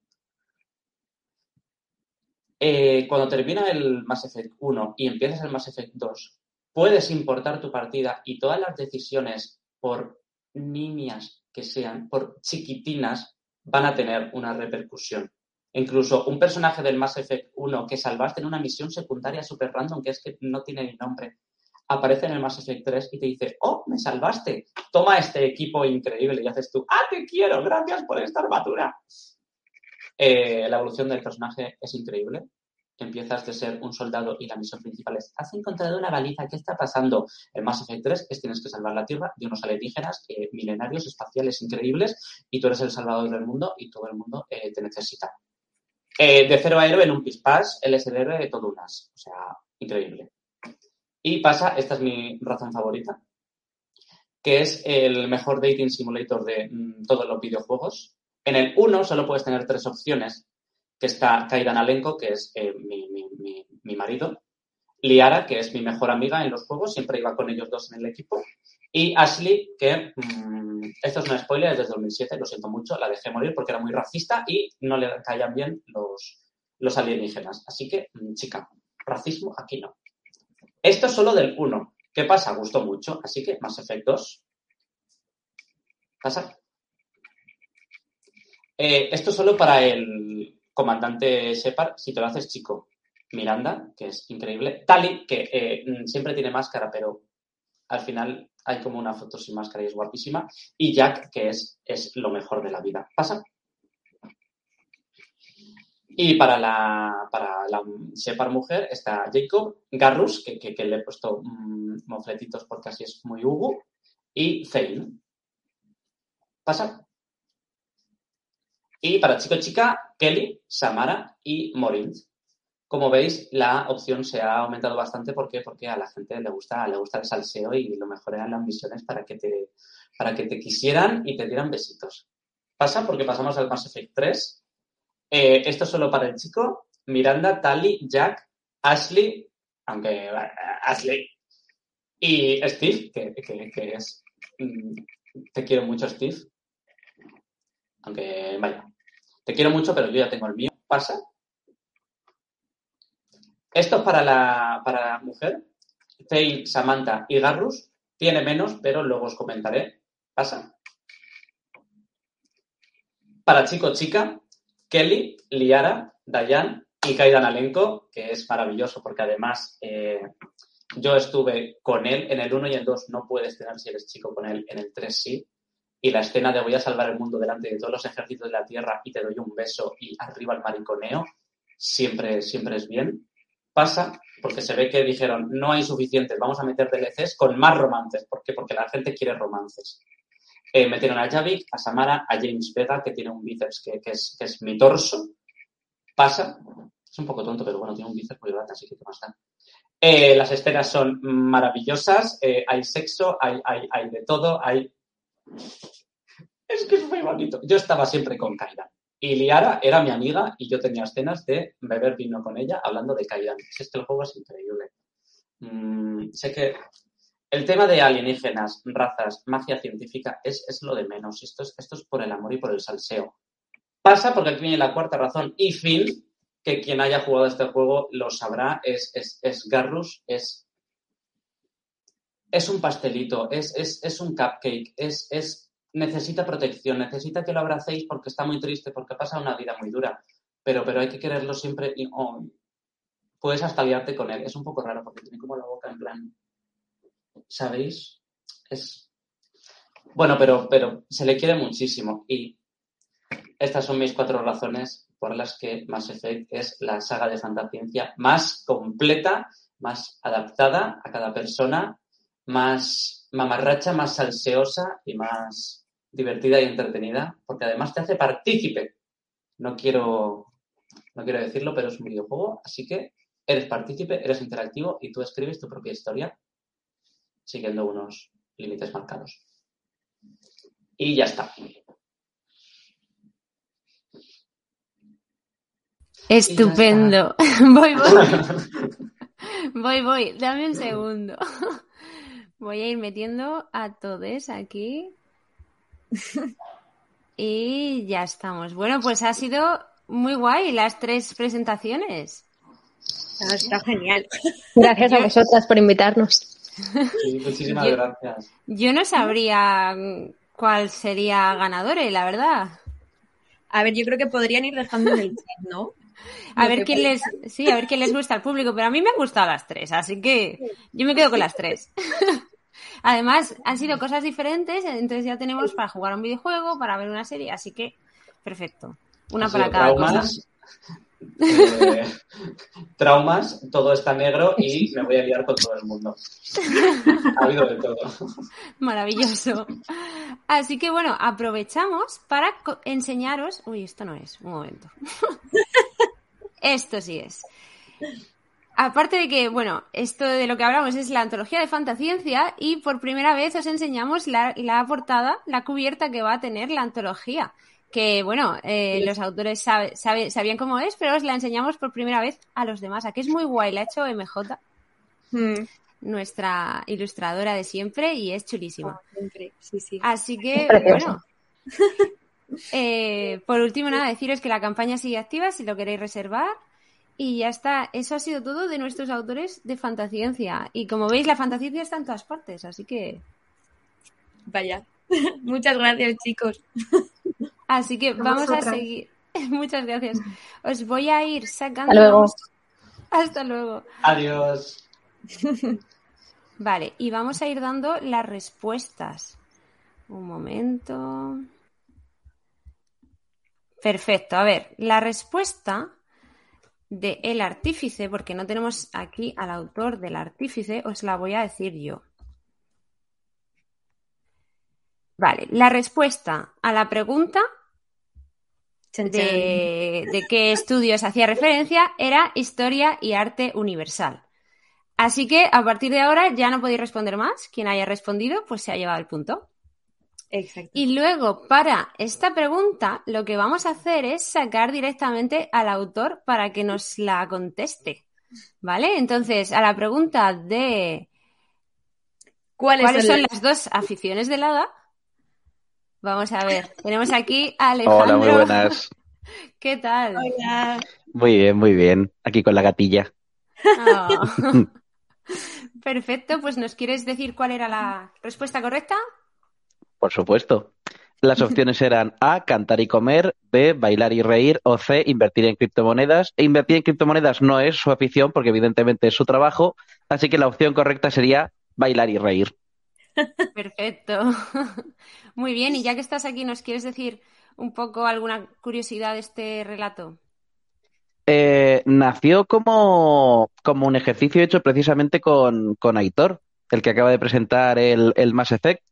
Eh, cuando termina el Mass Effect 1 y empiezas el Mass Effect 2, puedes importar tu partida y todas las decisiones, por niñas que sean, por chiquitinas, van a tener una repercusión. Incluso un personaje del Mass Effect 1 que salvaste en una misión secundaria super random, que es que no tiene ni nombre, aparece en el Mass Effect 3 y te dice, oh, me salvaste, toma este equipo increíble y haces tú, ah, te quiero, gracias por esta armadura. Eh, la evolución del personaje es increíble. Empiezas de ser un soldado y la misión principal es, has encontrado una baliza, ¿qué está pasando? El Mass Effect 3 es tienes que salvar la Tierra de unos alienígenas eh, milenarios, espaciales, increíbles, y tú eres el salvador del mundo y todo el mundo eh, te necesita. de cero a héroe en un pispás, héroe de todo unas. O sea, increíble. Y pasa, esta es mi razón favorita, que es el mejor dating simulator de mm, todos los videojuegos. En el 1 solo puedes tener tres opciones, que está Kaidan Alenko, que es eh, mi, marido, Liara, que es mi mejor amiga en los juegos, siempre iba con ellos dos en el equipo, y Ashley, que mm, esto es un spoiler, es desde 2007, lo siento mucho, la dejé morir porque era muy racista y no le caían bien los, los alienígenas. Así que, mm, chica, racismo aquí no. Esto es solo del 1. ¿Qué pasa? Gustó mucho, así que más efectos. ¿Pasa? Eh, esto solo para el comandante Shepard, si te lo haces chico. Miranda, que es increíble. Tali, que eh, siempre tiene máscara, pero al final hay como una foto sin máscara y es guapísima. Y Jack, que es, es lo mejor de la vida. ¿Pasa? Y para la, para la mujer está Jacob, Garrus, que, que, le he puesto mm, mofletitos porque así es muy Hugo, y Zane. ¿Pasa? Y para chico-chica, Kelly, Samara y Morin. Como veis, la opción se ha aumentado bastante. ¿Por qué? Porque a la gente le gusta, le gusta el salseo y lo mejor eran las misiones para que te, para que te quisieran y te dieran besitos. Pasa porque pasamos al Mass Effect 3 eh, esto es solo para el chico. Miranda, Tali, Jack, Ashley, aunque eh, Ashley, y Steve, que, es. Mm, te quiero mucho, Steve. Aunque, vaya. Te quiero mucho, pero yo ya tengo el mío. Pasa. Esto es para la, para la mujer. Faye, Samantha y Garrus. Tiene menos, pero luego os comentaré. Pasa. Para chico, chica, Kelly, Liara, Dayan y Kaidan Alenko, que es maravilloso porque además eh, yo estuve con él en el 1 y el 2, no puedes tener si eres chico con él, en el 3 sí. Y la escena de voy a salvar el mundo delante de todos los ejércitos de la Tierra y te doy un beso y arriba el mariconeo, siempre, siempre es bien. Pasa porque se ve que dijeron, no hay suficientes, vamos a meter DLCs con más romances. ¿Por qué? Porque la gente quiere romances. Eh, metieron a Javik, a Samara, a James Vega, que tiene un bíceps que, es, mi torso. Pasa. Es un poco tonto, pero bueno, tiene un bíceps muy grande, así que qué más da. Eh, las escenas son maravillosas. Eh, hay sexo, hay, hay, de todo. Hay... Es que es muy bonito. Yo estaba siempre con Kaidan. Y Liara era mi amiga y yo tenía escenas de beber vino con ella hablando de Kaidan. Es que el juego es increíble. Mm, sé que el tema de alienígenas, razas, magia científica es, es lo de menos. Esto es, esto es por el amor y por el salseo. Pasa porque aquí viene la cuarta razón. Y Finn, que quien haya jugado este juego lo sabrá, es, es, es Garrus, es, es un pastelito, es, es, un cupcake, es, es, necesita protección, necesita que lo abracéis porque está muy triste, porque pasa una vida muy dura. Pero, pero hay que quererlo siempre y oh, puedes hasta liarte con él. Es un poco raro porque tiene como la boca en plan ¿sabéis? Es. Bueno, pero, pero se le quiere muchísimo. Y estas son mis cuatro razones por las que Mass Effect es la saga de fantasciencia más completa, más adaptada a cada persona, más mamarracha, más salseosa y más divertida y entretenida, porque además te hace partícipe. No quiero, no quiero decirlo, pero es un videojuego, así que eres partícipe, eres interactivo y tú escribes tu propia historia siguiendo unos límites marcados. Y ya está. Estupendo. voy, voy. voy, voy. Dame un segundo. Voy a ir metiendo a todos aquí. Y ya estamos. Bueno, pues ha sido muy guay las tres presentaciones. Ah, está genial. Gracias a vosotras por invitarnos. Sí, muchísimas Yo- gracias. Yo no sabría mm, cuál sería ganadora, la verdad. A ver, yo creo que podrían ir dejando en el chat, ¿no? A ver quién les, sí, a ver quién les gusta al público, pero a mí me han gustado las tres, así que yo me quedo con las tres. Además, han sido cosas diferentes, entonces ya tenemos para jugar un videojuego, para ver una serie, así que perfecto. Una para cada cosa. Traumas, eh, traumas, todo está negro y me voy a liar con todo el mundo. Ha habido de todo. Maravilloso. Así que bueno, aprovechamos para enseñaros. Uy, esto no es, un momento. esto sí es. Aparte de que, bueno, esto de lo que hablamos es la antología de fantasciencia y por primera vez os enseñamos la, la portada, la cubierta que va a tener la antología. Que, bueno, eh, los autores sabe- sabe- sabían cómo es, pero os la enseñamos por primera vez a los demás. Aquí es muy guay, la ha hecho MJ, Hmm, nuestra ilustradora de siempre, y es chulísima. siempre, sí, sí. Así que, bueno. Eh, por último, nada, deciros que la campaña sigue activa si lo queréis reservar. Y ya está, eso ha sido todo de nuestros autores de fantasciencia. Y como veis, la fantasciencia está en todas partes, así que. Vaya. Muchas gracias, chicos. Así que A vamos a seguir. Muchas gracias. Os voy a ir sacando. Hasta luego. Hasta luego. Adiós. Vale, y vamos a ir dando las respuestas. Un momento. Perfecto, a ver, la respuesta de El Artífice, porque no tenemos aquí al autor del Artífice, os la voy a decir yo. Vale, la respuesta a la pregunta de, de qué estudios hacía referencia era Historia y Arte Universal. Así que a partir de ahora ya no podéis responder más. Quien haya respondido, pues se ha llevado el punto. Exacto. Y luego, para esta pregunta, lo que vamos a hacer es sacar directamente al autor para que nos la conteste. ¿Vale? Entonces, a la pregunta de ¿Cuáles, cuáles son las- las dos aficiones del hada, vamos a ver. Tenemos aquí a Alejandro. Hola, muy buenas. ¿Qué tal? Hola. Muy bien, muy bien. Aquí con la gatilla. Ah. Perfecto, pues ¿nos quieres decir cuál era la respuesta correcta? Por supuesto. Las opciones eran A, cantar y comer, B, bailar y reír, o C, invertir en criptomonedas. E invertir en criptomonedas no es su afición, porque evidentemente es su trabajo, así que la opción correcta sería bailar y reír. Perfecto. Muy bien, y ya que estás aquí, ¿nos quieres decir un poco alguna curiosidad de este relato? Eh, nació como, como un ejercicio hecho precisamente con, con Aitor, el que acaba de presentar el, el Mass Effect,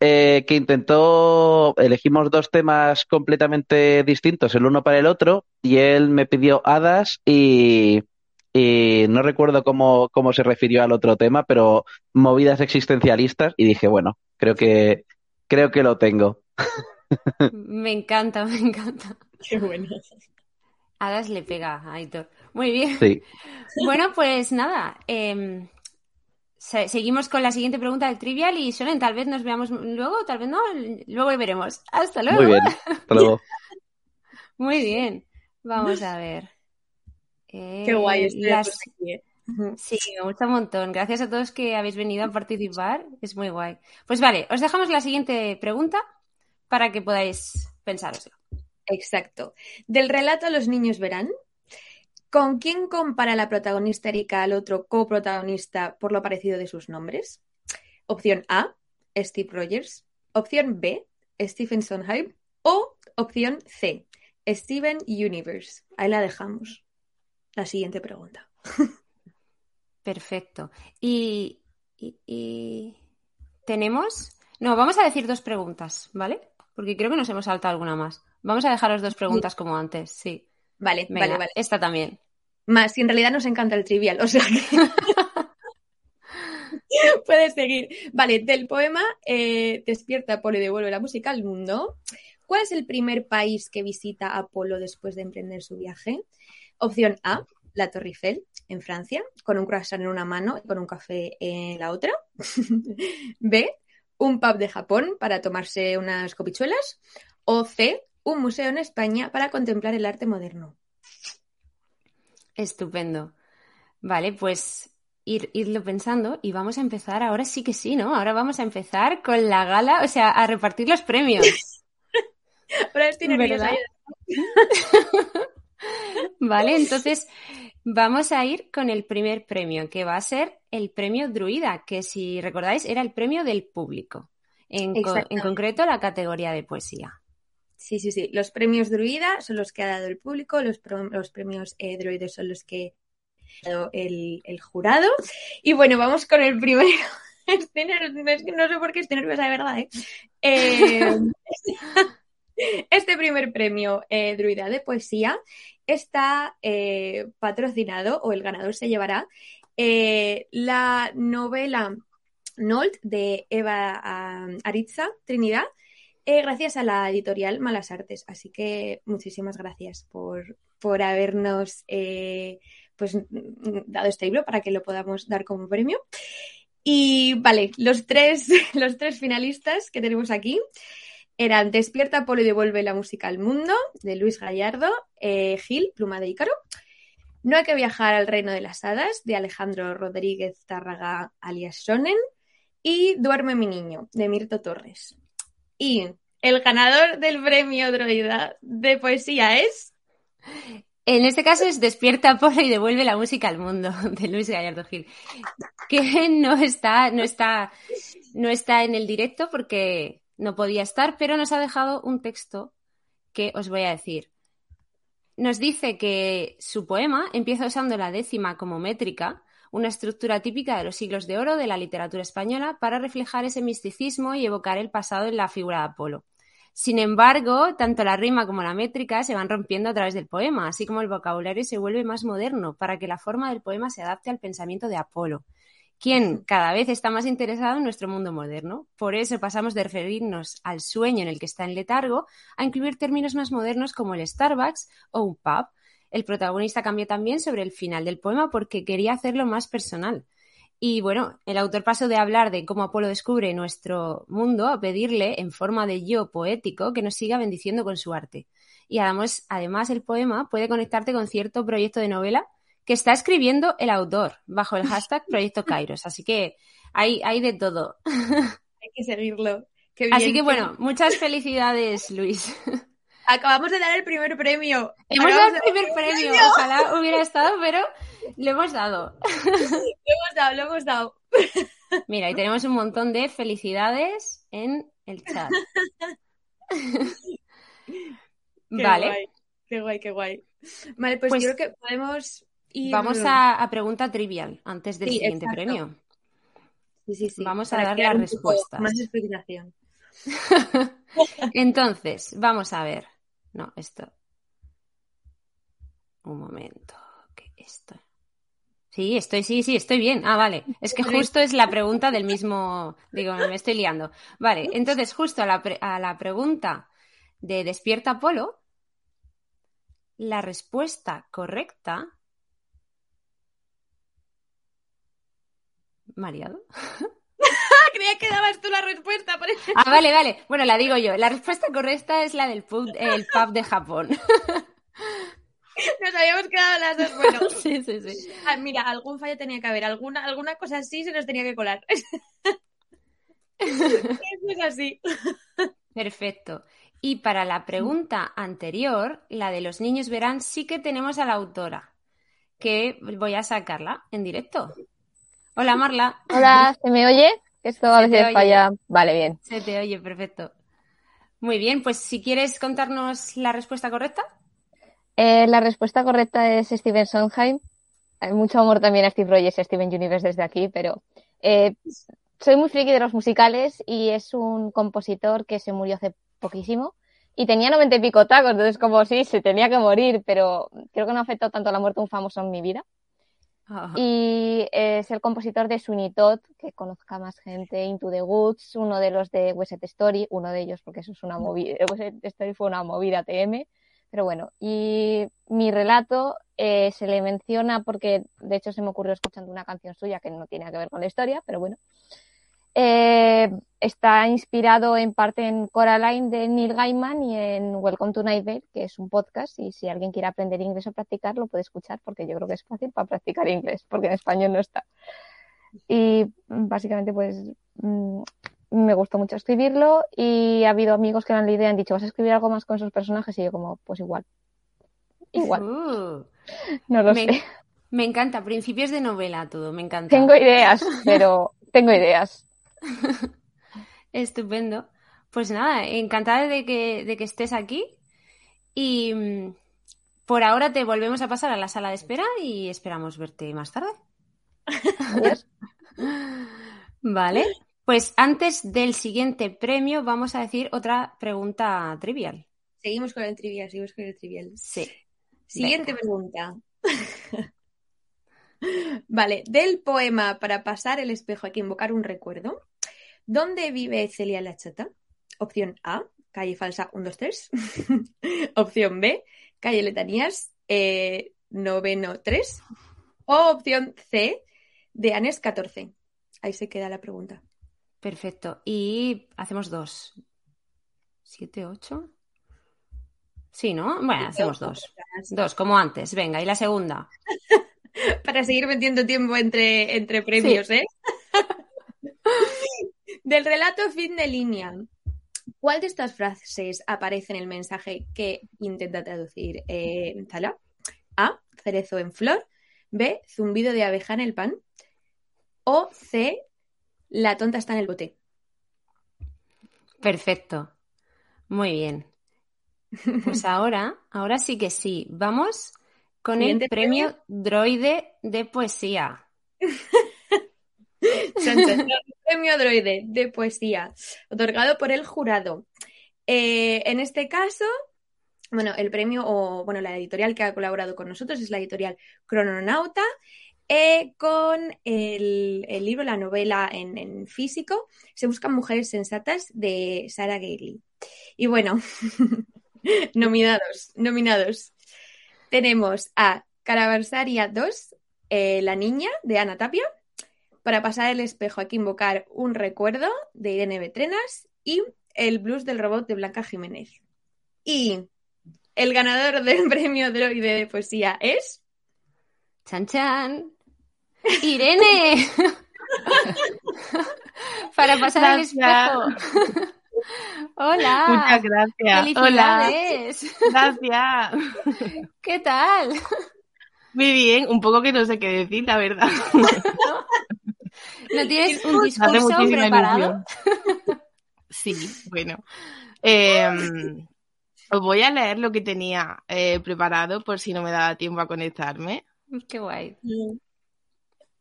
eh, que intentó, elegimos dos temas completamente distintos, el uno para el otro, y él me pidió hadas y, y no recuerdo cómo, cómo se refirió al otro tema, pero movidas existencialistas, y dije, bueno, creo que, creo que lo tengo. Me encanta, me encanta. Qué bueno. Hadas le pega a Aitor. Muy bien. Sí. Bueno, pues nada. em, se- seguimos con la siguiente pregunta del trivial y Solen, tal vez nos veamos luego, tal vez no, luego veremos. Hasta luego. Muy bien. Hasta luego. Muy bien. Vamos a ver. Eh, Qué guay este las- aquí, ¿eh? Sí, me gusta un montón. Gracias a todos que habéis venido a participar. Es muy guay. Pues vale, os dejamos la siguiente pregunta para que podáis pensároslo. Exacto. Del relato Los niños verán, ¿con quién compara la protagonista Erika al otro coprotagonista por lo parecido de sus nombres? Opción A, Steve Rogers. Opción B, Stephen Sondheim. O opción C, Steven Universe. Ahí la dejamos. La siguiente pregunta. Perfecto. Y, y- y tenemos. No, vamos a decir dos preguntas, ¿vale? Porque creo que nos hemos saltado alguna más. Vamos a dejaros dos preguntas como antes, sí. Vale, Venga, vale, vale. esta también. Más, si en realidad nos encanta el trivial, o sea que... Puedes seguir. Vale, del poema eh, Despierta Apolo y devuelve la música al mundo. ¿Cuál es el primer país que visita Apolo después de emprender su viaje? Opción A, la Torre Eiffel, en Francia, con un croissant en una mano y con un café en la otra. B, un pub de Japón para tomarse unas copichuelas. O C, un museo en España para contemplar el arte moderno. Estupendo. Vale, pues ir, irlo pensando y vamos a empezar, ahora sí que sí, ¿no? Ahora vamos a empezar con la gala, o sea, a repartir los premios. Ahora estoy nerviosa. vale, entonces vamos a ir con el primer premio, que va a ser el premio Druida, que si recordáis era el premio del público, en, co- en Exactamente. concreto la categoría de poesía. Sí, sí, sí. Los premios Druida son los que ha dado el público, los, los premios eh, son los que ha dado el, el jurado. Y bueno, vamos con el primero. Estoy no sé por qué estoy nerviosa de verdad, ¿eh? Eh, este primer premio eh, Druida de poesía está eh, patrocinado, o el ganador se llevará, eh, la novela Nolt de Eva ah, Aritza Trinidad, gracias a la editorial Malas Artes. Así que muchísimas gracias por, por habernos pues, dado este libro para que lo podamos dar como premio. Y vale, los tres, los tres finalistas que tenemos aquí eran Despierta, Polo y devuelve la música al mundo, de Luis Gallardo, eh, Gil, Pluma de Ícaro. No hay que viajar al reino de las hadas, de Alejandro Rodríguez Tárraga, alias Sonen. Y Duerme mi niño, de Mirto Torres. Y el ganador del premio Droida de poesía es. En este caso es Despierta Polo y devuelve la música al mundo, de Luis Gallardo Gil, que no está, no está, no está en el directo porque no podía estar, pero nos ha dejado un texto que os voy a decir. Nos dice que su poema empieza usando la décima como métrica, una estructura típica de los siglos de oro de la literatura española para reflejar ese misticismo y evocar el pasado en la figura de Apolo. Sin embargo, tanto la rima como la métrica se van rompiendo a través del poema, así como el vocabulario se vuelve más moderno para que la forma del poema se adapte al pensamiento de Apolo, quien cada vez está más interesado en nuestro mundo moderno. Por eso pasamos de referirnos al sueño en el que está en letargo a incluir términos más modernos como el Starbucks o un pub. El protagonista cambió también sobre el final del poema porque quería hacerlo más personal. Y bueno, el autor pasó de hablar de cómo Apolo descubre nuestro mundo a pedirle, en forma de yo poético, que nos siga bendiciendo con su arte. Y además, además el poema puede conectarte con cierto proyecto de novela que está escribiendo el autor bajo el hashtag Proyecto Kairos. Así que hay, hay de todo. Hay que seguirlo. Qué bien. Así que bueno, muchas felicidades, Luis. Acabamos de dar el primer premio. Hemos dado el primer premio. Ojalá hubiera estado, pero lo hemos dado. Lo hemos dado, lo hemos dado. Mira, y tenemos un montón de felicidades en el chat. Qué vale, guay, qué guay, qué guay. Vale, pues, Pues yo creo que podemos ir. vamos a, a pregunta trivial antes del Sí, siguiente exacto. premio. Sí, sí, sí, vamos a para dar crear las un poco respuestas. Más explicación. Entonces, vamos a ver. No, esto. Un momento. que esto. Sí, estoy, sí, sí, estoy bien. Ah, vale. Es que justo es la pregunta del mismo. Digo, me estoy liando. Vale, entonces, justo a la, pre- a la pregunta de Despierta Polo, la respuesta correcta. ¿Mareado? Creía que dabas tú la respuesta. por eso- Ah, vale, vale. Bueno, la digo yo. La respuesta correcta es la del pub, el pub de Japón. Nos habíamos quedado las dos. Bueno, Sí, sí, sí. ah, mira, algún fallo tenía que haber. Alguna, alguna cosa así se nos tenía que colar. Eso es así. Perfecto. Y para la pregunta anterior, la de los niños verán, sí que tenemos a la autora, que voy a sacarla en directo. Hola, Marla. Hola, ¿se me oye? Esto a veces falla. Vale, bien. Se te oye, perfecto. Muy bien, pues si quieres contarnos la respuesta correcta. Eh, la respuesta correcta es Steven Sondheim. Hay mucho amor también a Steve Rogers y a Steven Universe desde aquí, pero eh, soy muy friki de los musicales y es un compositor que se murió hace poquísimo y tenía noventa y pico tacos, entonces como sí, se tenía que morir, pero creo que no ha afectado tanto la muerte de un famoso en mi vida. Y es el compositor de Todd, que conozca más gente, Into the Woods, uno de los de West Story, uno de ellos porque eso es una movida, Side Story fue una movida TM, pero bueno, y mi relato eh, se le menciona porque de hecho se me ocurrió escuchando una canción suya que no tiene que ver con la historia, pero bueno, Eh, está inspirado en parte en Coraline de Neil Gaiman y en Welcome to Night Vale, que es un podcast y si alguien quiere aprender inglés o practicar lo puede escuchar porque yo creo que es fácil para practicar inglés porque en español no está. Y mm, básicamente pues mm, me gustó mucho escribirlo y ha habido amigos que me han leído y han dicho vas a escribir algo más con esos personajes y yo como pues igual. Igual. Uh, No lo me, sé. me encanta, principios de novela todo, me encanta. Tengo ideas, pero tengo ideas. Estupendo. Pues nada, encantada de que, de que estés aquí. Y mm, por ahora te volvemos a pasar a la sala de espera y esperamos verte más tarde. Adiós. Vale. Pues antes del siguiente premio vamos a decir otra pregunta trivial. Seguimos con el trivial, seguimos con el trivial. Sí. Siguiente pregunta. vale, del poema Para pasar el espejo hay que invocar un recuerdo. ¿Dónde vive Celia la Chata? Opción A, calle falsa 123. opción B, calle Letanías eh, noveno 3. O opción C, de Anes 14. Ahí se queda la pregunta. Perfecto. Y hacemos dos. ¿Siete, ocho? Sí, ¿no? Bueno, hacemos dos. Dos, como antes. Venga, y la segunda. Para seguir metiendo tiempo entre, entre premios, ¿eh? Del relato fin de línea. ¿Cuál de estas frases aparece en el mensaje que intenta traducir eh? A. Cerezo en flor. B. Zumbido de abeja en el pan. O C. La tonta está en el bote. Perfecto. Muy bien. Pues ahora, ahora sí que sí. Vamos con el Siguiente premio Droide de poesía. Premio Droide de poesía, otorgado por el jurado. Eh, en este caso, bueno, el premio, o bueno, la editorial que ha colaborado con nosotros es la editorial Crononauta, eh, con el, libro, la novela en, físico, Se buscan mujeres sensatas de Sarah Gailey. Y bueno, nominados, nominados. Tenemos a Caravansaria 2, eh, La niña, de Ana Tapia. Para pasar el espejo hay que invocar un recuerdo de Irene Betrenas y el blues del robot de Blanca Jiménez. Y el ganador del premio Droide de poesía es Chan Chan. Irene. Para pasar Gracias. espejo. Hola. Muchas gracias. Hola. Felicidades. Gracias. ¿Qué tal? Muy bien, un poco que no sé qué decir, la verdad. ¿No tienes un discurso preparado? ilusión. Sí, bueno. Eh, os voy a leer lo que tenía eh, preparado por si no me daba tiempo a conectarme. Qué guay.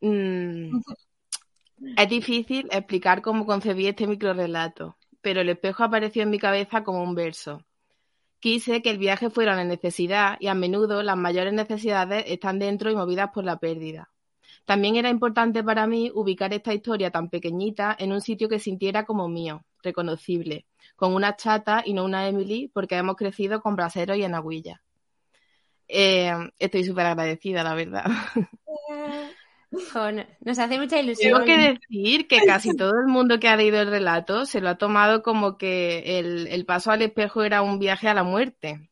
Mm, es difícil explicar cómo concebí este microrelato, pero el espejo apareció en mi cabeza como un verso. Quise que el viaje fuera una necesidad y a menudo las mayores necesidades están dentro y movidas por la pérdida. También era importante para mí ubicar esta historia tan pequeñita en un sitio que sintiera como mío, reconocible, con una chata y no una Emily, porque hemos crecido con braseros y en agüilla. Eh, estoy súper agradecida, la verdad. Nos hace mucha ilusión. Tengo que decir que casi todo el mundo que ha leído el relato se lo ha tomado como que el, el paso al espejo era un viaje a la muerte.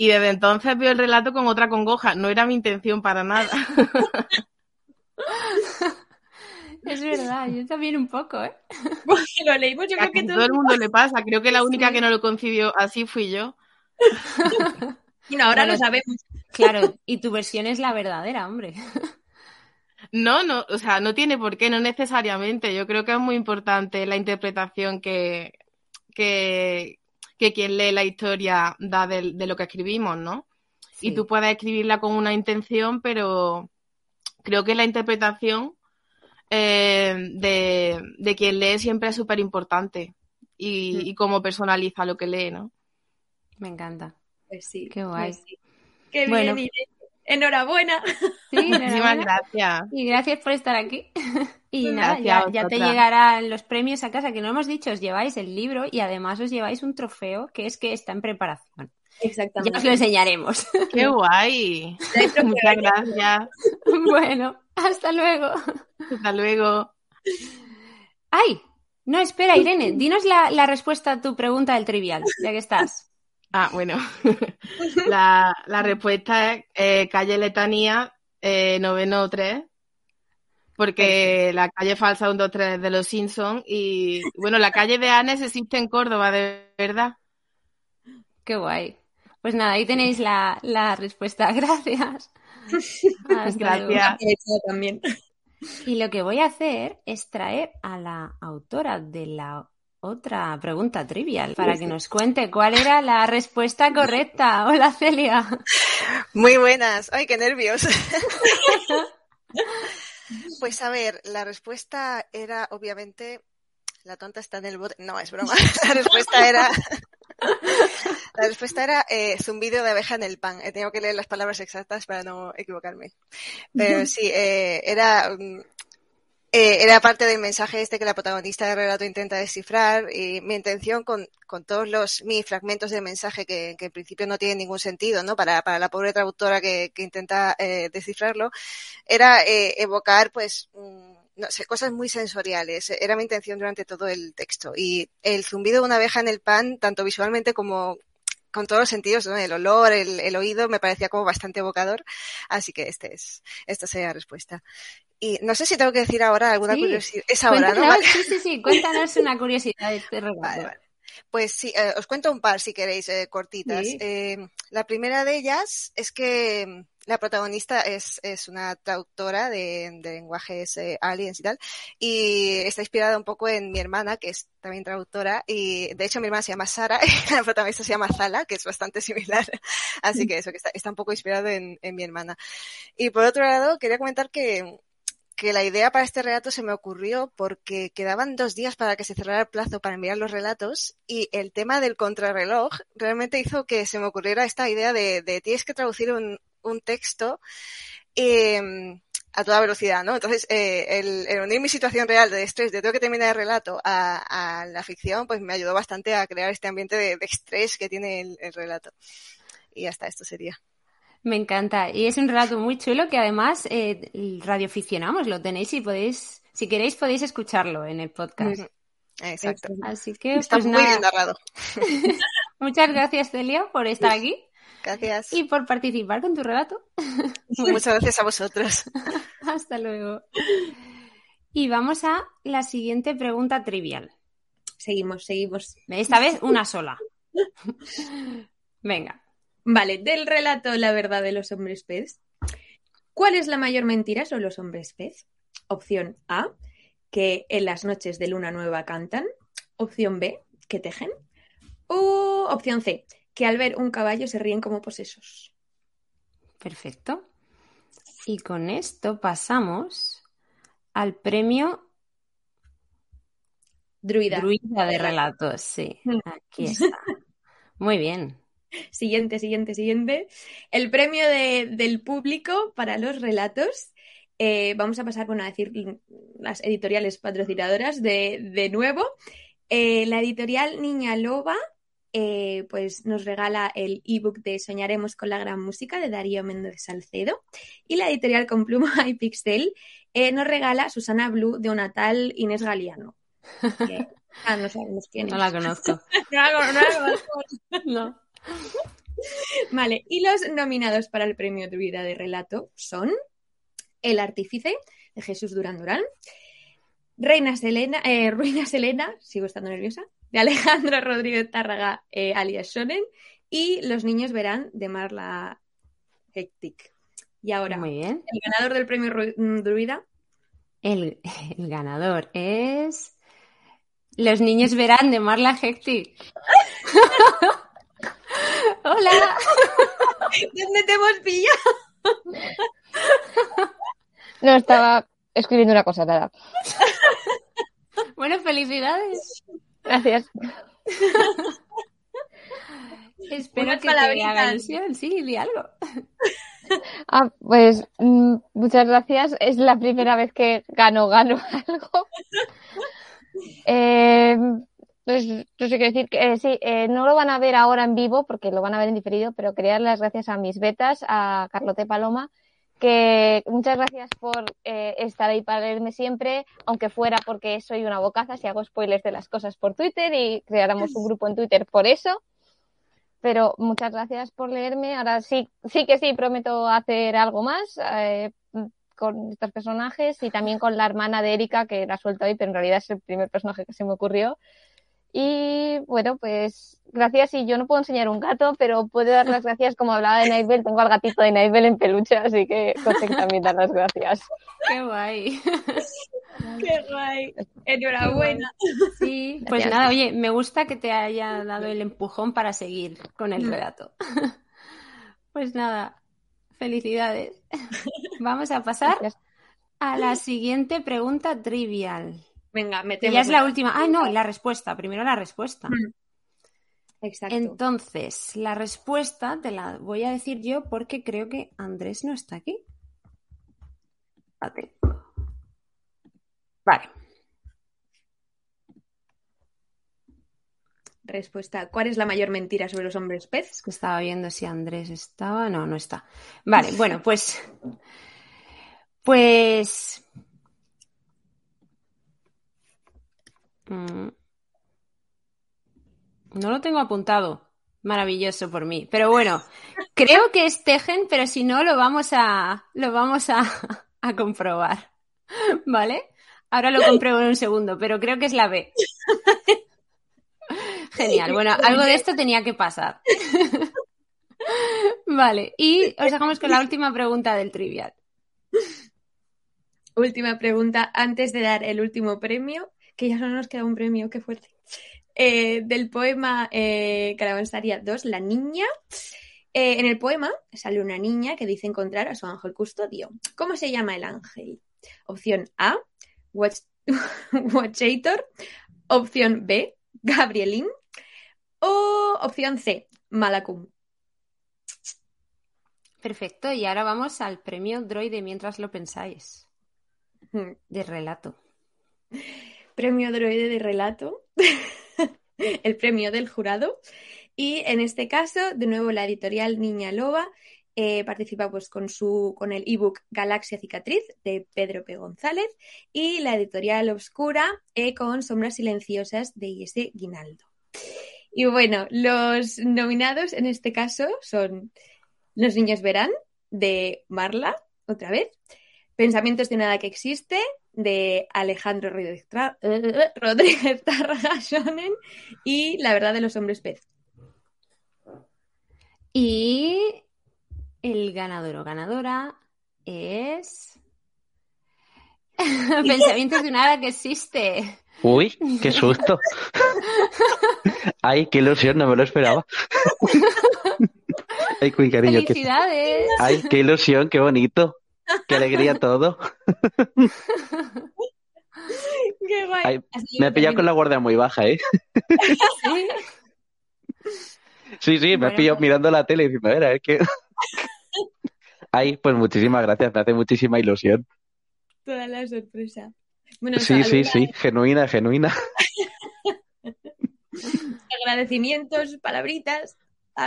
Y desde entonces veo el relato con otra congoja. No era mi intención para nada. Es verdad, yo también un poco, ¿eh? Porque lo leímos, yo creo que todo todos. el mundo le pasa. Creo que la única que no lo concibió así fui yo. Bueno, ahora Bueno, lo sabemos. Claro, y tu versión es la verdadera, hombre. No, no, o sea, no tiene por qué, no necesariamente. Yo creo que es muy importante la interpretación que, que, que quien lee la historia da de, de lo que escribimos, ¿no? Y tú puedes escribirla con una intención, pero creo que la interpretación eh, de, de quien lee siempre es súper importante y, Mm. y cómo personaliza lo que lee, ¿no? Me encanta. Pues sí. Qué guay. pues sí. Qué Bueno. bien. Enhorabuena. Sí, Muchísimas gracias. Y gracias por estar aquí. Y nada, Gracias ya, ya te llegarán los premios a casa, que no hemos dicho, os lleváis el libro y además os lleváis un trofeo que es que está en preparación. Ya Exactamente. os lo enseñaremos. ¡Qué guay! Muchas gracias. bueno, hasta luego. Hasta luego. ¡Ay! No, espera, Irene, dinos la, la respuesta a tu pregunta del trivial, ya que estás. Ah, bueno. la, la respuesta es eh, calle Letanía, eh, noveno 3, porque la calle falsa 1, 2, 3 de los Simpsons y, bueno, la calle de Anes existe en Córdoba, de verdad. Qué guay. Pues nada, ahí tenéis la, la respuesta. Gracias. Hasta. Gracias. también. Y lo que voy a hacer es traer a la autora de la otra pregunta trivial para que nos cuente cuál era la respuesta correcta. Hola, Celia. Muy buenas. Ay, qué nervios. Pues a ver, la respuesta era obviamente la tonta está en el bote. No, es broma. La respuesta era la respuesta era eh, zumbido de abeja en el pan. He tenido que leer las palabras exactas para no equivocarme. Pero sí, eh, era mm, eh, era parte del mensaje este que la protagonista del relato intenta descifrar y mi intención con, con todos los mis fragmentos de mensaje que, que en principio no tienen ningún sentido, ¿no? Para, para la pobre traductora que, que intenta eh, descifrarlo, era eh, evocar pues mm, no sé, cosas muy sensoriales. Era mi intención durante todo el texto. Y el zumbido de una abeja en el pan, tanto visualmente como con todos los sentidos, ¿no? el olor, el, el oído, me parecía como bastante evocador. Así que este es, esta sería la respuesta. Y no sé si tengo que decir ahora alguna Sí. curiosidad. Es ahora, ¿no? Vale. sí, sí, sí, cuéntanos una curiosidad de este. Vale, vale. Pues sí, eh, os cuento un par si queréis, eh, cortitas. Sí. Eh, la primera de ellas es que mm, la protagonista es, es una traductora de, de lenguajes aliens y tal, y está inspirada un poco en mi hermana, que es también traductora, y de hecho mi hermana se llama Sara, y la protagonista se llama Zala, que es bastante similar, así que eso, que está, está un poco inspirado en, en mi hermana. Y por otro lado, quería comentar que que la idea para este relato se me ocurrió porque quedaban dos días para que se cerrara el plazo para enviar los relatos y el tema del contrarreloj realmente hizo que se me ocurriera esta idea de, tienes que traducir un, texto eh, a toda velocidad, ¿no? Entonces, eh, el, unir mi situación real de estrés, de tengo que terminar el relato a, la ficción, pues me ayudó bastante a crear este ambiente de, estrés que tiene el relato. Y hasta esto sería. Me encanta. Y es un relato muy chulo que además eh, radioficcionamos, lo tenéis si podéis, si queréis podéis escucharlo en el podcast. Ujú. Exacto. Así que Está pues muy nada, bien narrado. muchas gracias Celia por estar aquí Gracias. y por participar con tu relato. Muchas gracias a vosotros. Hasta luego. Y vamos a la siguiente pregunta trivial. Seguimos, seguimos. Esta vez una sola. Venga. Vale, del relato La verdad de los hombres pez. ¿Cuál es la mayor mentira sobre los hombres pez? Opción A, que en las noches de luna nueva cantan. Opción B, que tejen. O opción C, que al ver un caballo se ríen como posesos. Perfecto. Y con esto pasamos al premio Druida. Druida de Relatos. Sí, Mm. aquí está. Muy bien. Siguiente, siguiente, siguiente. El premio de- del público para los relatos. Eh, vamos a pasar, bueno, a decir las editoriales patrocinadoras de, de nuevo. Eh, la editorial Niña Loba, eh, pues nos regala el ebook de Soñaremos con la gran música de Darío Méndez Salcedo. Y la editorial con pluma y pixel eh, nos regala Susana Blue de una tal Inés Galeano. que- ah, no sabemos quién es. No la conozco. No la- no la conozco. No. Vale, y los nominados para el premio Druida de Relato son El Artífice, de Jesús Durán Durán, Reina Selena, eh, Ruina Selena, sigo estando nerviosa, de Alejandro Rodríguez Tárraga, eh, alias Shonen, y Los niños verán, de Marla Hectic. Y ahora, Muy bien. el ganador del premio Ru- mm, Druida, El, el ganador es. Los niños verán de Marla Hectic. Hola. ¿dónde te hemos pillado? No estaba escribiendo una cosa, nada. Bueno, felicidades. Gracias. Espero Unas que te haga ilusión. Sí, di algo. Ah, pues mm, muchas gracias. Es la primera vez que gano, gano algo. Eh, pues no sé qué decir. Eh, sí, eh, no lo van a ver ahora en vivo porque lo van a ver en diferido, pero quería dar las gracias a mis betas, a Carlote Paloma que muchas gracias por eh, estar ahí para leerme siempre, aunque fuera porque soy una bocaza si hago spoilers de las cosas por Twitter y creáramos un grupo en Twitter por eso. Pero muchas gracias por leerme. Ahora sí, sí que sí, prometo hacer algo más con estos personajes y también con la hermana de Erika, que la suelto hoy, pero en realidad es el primer personaje que se me ocurrió. Y bueno, pues gracias. Y yo no puedo enseñar un gato, pero puedo dar las gracias, como hablaba de Nightbell, tengo al gatito de Nightbell en peluche, así que Cosec también dar las gracias. Qué guay. Qué guay. Enhorabuena. Sí, pues Gracias. nada, oye, me gusta que te haya dado el empujón para seguir con el relato. Pues nada, felicidades. Vamos a pasar Gracias. a la siguiente pregunta trivial. Venga, metemos. ya es la última. Ah, no, la respuesta. Primero la respuesta. Mm. Exacto. Entonces, la respuesta te la voy a decir yo porque creo que Andrés no está aquí. Espérate. Vale. Respuesta. ¿Cuál es la mayor mentira sobre los hombres pez? Es que estaba viendo si Andrés estaba. No, no está. Vale, bueno, pues. Pues. Mm. No lo tengo apuntado. Maravilloso por mí. Pero bueno, creo que es Tejen, pero si no, lo vamos a. Lo vamos a, a comprobar. ¿Vale? Ahora lo compruebo en un segundo, pero creo que es la B. Genial. Bueno, algo de esto tenía que pasar. Vale, y os dejamos con la última pregunta del trivial. Última pregunta antes de dar el último premio, que ya solo nos queda un premio, qué fuerte. Eh, del poema eh, Caravansaria 2, La Niña. Eh, en el poema sale una niña que dice encontrar a su ángel custodio. ¿Cómo se llama el ángel? Opción A, Watch- Watchator. Opción B, Gabrielín. O opción C, Malacum. Perfecto, y ahora vamos al premio droide mientras lo pensáis. De relato. Premio droide de relato, el premio del jurado. Y en este caso, de nuevo, la editorial Niña Loba eh, participa pues, con, su, con el ebook Galaxia Cicatriz de Pedro P. González y la editorial Obscura eh, con Sombras Silenciosas de I.S. Guinaldo. Y bueno, los nominados en este caso son Los Niños Verán de Marla, otra vez, Pensamientos de Nada que Existe de Alejandro Rodríguez Tra- eh, Rodríguez Tárraga Shonen y La Verdad de los Hombres Pez. Y el ganador o ganadora es. Pensamientos de nada que existe. Uy, qué susto. Ay, qué ilusión, no me lo esperaba. Ay, cuy, cariño, qué... ¡Felicidades! Ay, qué ilusión, qué bonito. Qué alegría todo. ¡Qué guay! Ay, Me ha pillado con la guardia muy baja, ¿eh? Sí. Sí, sí, me Bueno, ha pillado pues- mirando la tele y diciendo, a ver, a ver qué. Ay, pues muchísimas gracias, me hace muchísima ilusión. Toda la sorpresa. Bueno, Sí, sí, sí, genuina, genuina. agradecimientos, palabritas.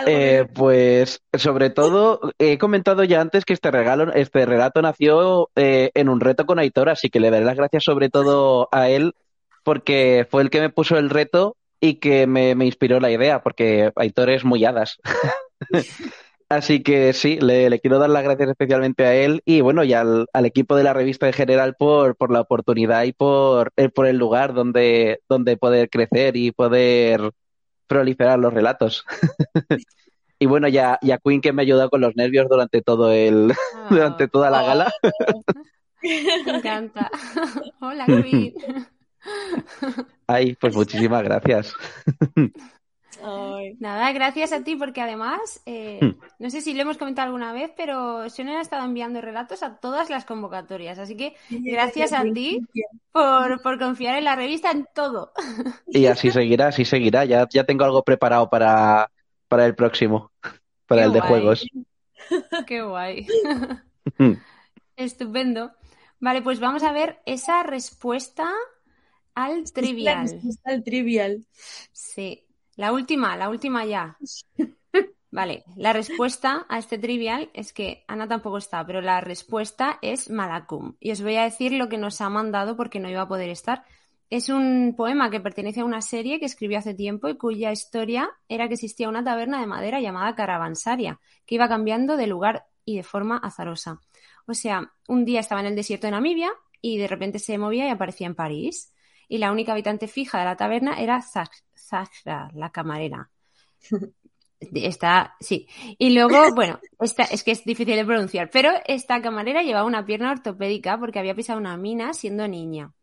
Eh, pues sobre todo he comentado ya antes que este regalo, este relato nació eh, en un reto con Aitor, así que le daré las gracias sobre todo a él porque fue el que me puso el reto y que me, me inspiró la idea, porque Aitor es muy hadas. Así que sí, le, le quiero dar las gracias especialmente a él y bueno, y al, al equipo de la revista en general por, por la oportunidad y por, eh, por el lugar donde, donde poder crecer y poder proliferar los relatos. y bueno, ya, ya Queen que me ha ayudado con los nervios durante todo el, durante toda la gala. Me encanta. Hola, Queen. Ay, pues muchísimas gracias. Ay, Nada, gracias a ti porque además, eh, Hmm. no sé si lo hemos comentado alguna vez, pero Shonen ha estado enviando relatos a todas las convocatorias. Así que gracias a ti por, por confiar en la revista en todo. Y así seguirá, así seguirá. Ya, ya tengo algo preparado para, para el próximo, para Qué el de guay. juegos. Qué guay. Hmm. Estupendo. Vale, pues vamos a ver esa respuesta al trivial. El trivial. Sí. La última, la última ya. Vale, la respuesta a este trivial es que Ana tampoco está, pero la respuesta es Malacum. Y os voy a decir lo que nos ha mandado porque no iba a poder estar. Es un poema que pertenece a una serie que escribió hace tiempo y cuya historia era que existía una taberna de madera llamada Caravansaria, que iba cambiando de lugar y de forma azarosa. O sea, un día estaba en el desierto de Namibia y de repente se movía y aparecía en París. Y la única habitante fija de la taberna era Zahra, la camarera. Está, sí. Y luego, bueno, esta, es que es difícil de pronunciar, pero esta camarera llevaba una pierna ortopédica porque había pisado una mina siendo niña.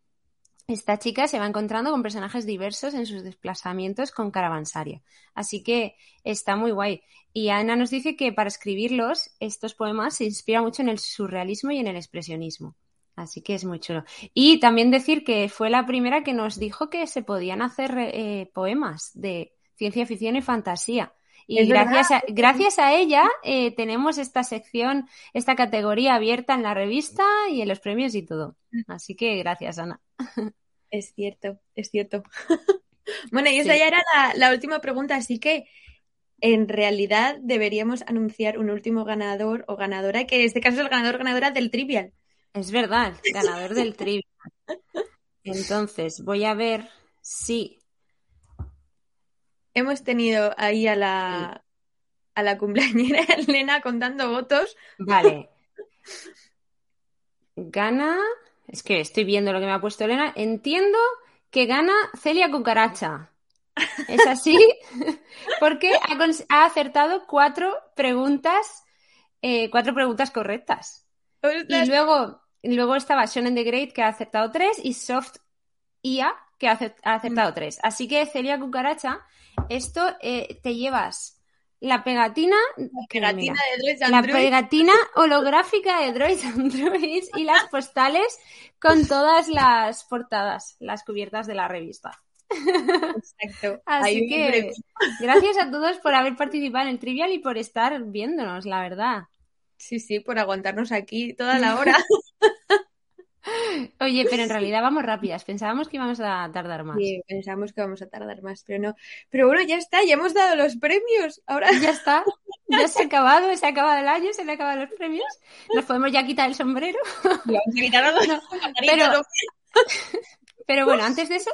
Esta chica se va encontrando con personajes diversos en sus desplazamientos con Caravansaria. Así que está muy guay. Y Ana nos dice que para escribirlos, estos poemas se inspira mucho en el surrealismo y en el expresionismo. Así que es muy chulo. Y también decir que fue la primera que nos dijo que se podían hacer eh, poemas de ciencia ficción y fantasía. Y gracias a, gracias a, ella eh, tenemos esta sección, esta categoría abierta en la revista y en los premios y todo. Así que gracias, Ana. Es cierto, es cierto. bueno, y esa ya era la, última pregunta, así que en realidad deberíamos anunciar un último ganador o ganadora, que en este caso es el ganador o ganadora del Trivial. Es verdad, ganador del Trivial. Entonces, voy a ver si hemos tenido ahí a la, a la cumpleañera Elena contando votos. Vale. Gana. Es que estoy viendo lo que me ha puesto Elena. Entiendo que gana Celia Cucaracha. ¿Es así? Porque ha, acertado cuatro preguntas, eh, cuatro preguntas correctas. Y luego, luego estaba Shonen the Great, que ha acertado tres, y Soft IA, que ha acertado tres. Así que Celia Cucaracha esto eh, te llevas la pegatina, la pegatina holográfica de Droids Androids y las postales con todas las portadas, las cubiertas de la revista. Exacto. Así que gracias a todos por haber participado en el trivial y por estar viéndonos, la verdad. Sí, sí, por aguantarnos aquí toda la hora. Oye, pero en realidad vamos rápidas. Pensábamos que íbamos a tardar más. Sí, pensábamos que vamos a tardar más, pero no. Pero bueno, ya está, ya hemos dado los premios. Ahora ya está. Ya se ha acabado, se ha acabado el año, se le han acabado los premios. Nos podemos ya quitar el sombrero. pero, pero bueno, antes de eso,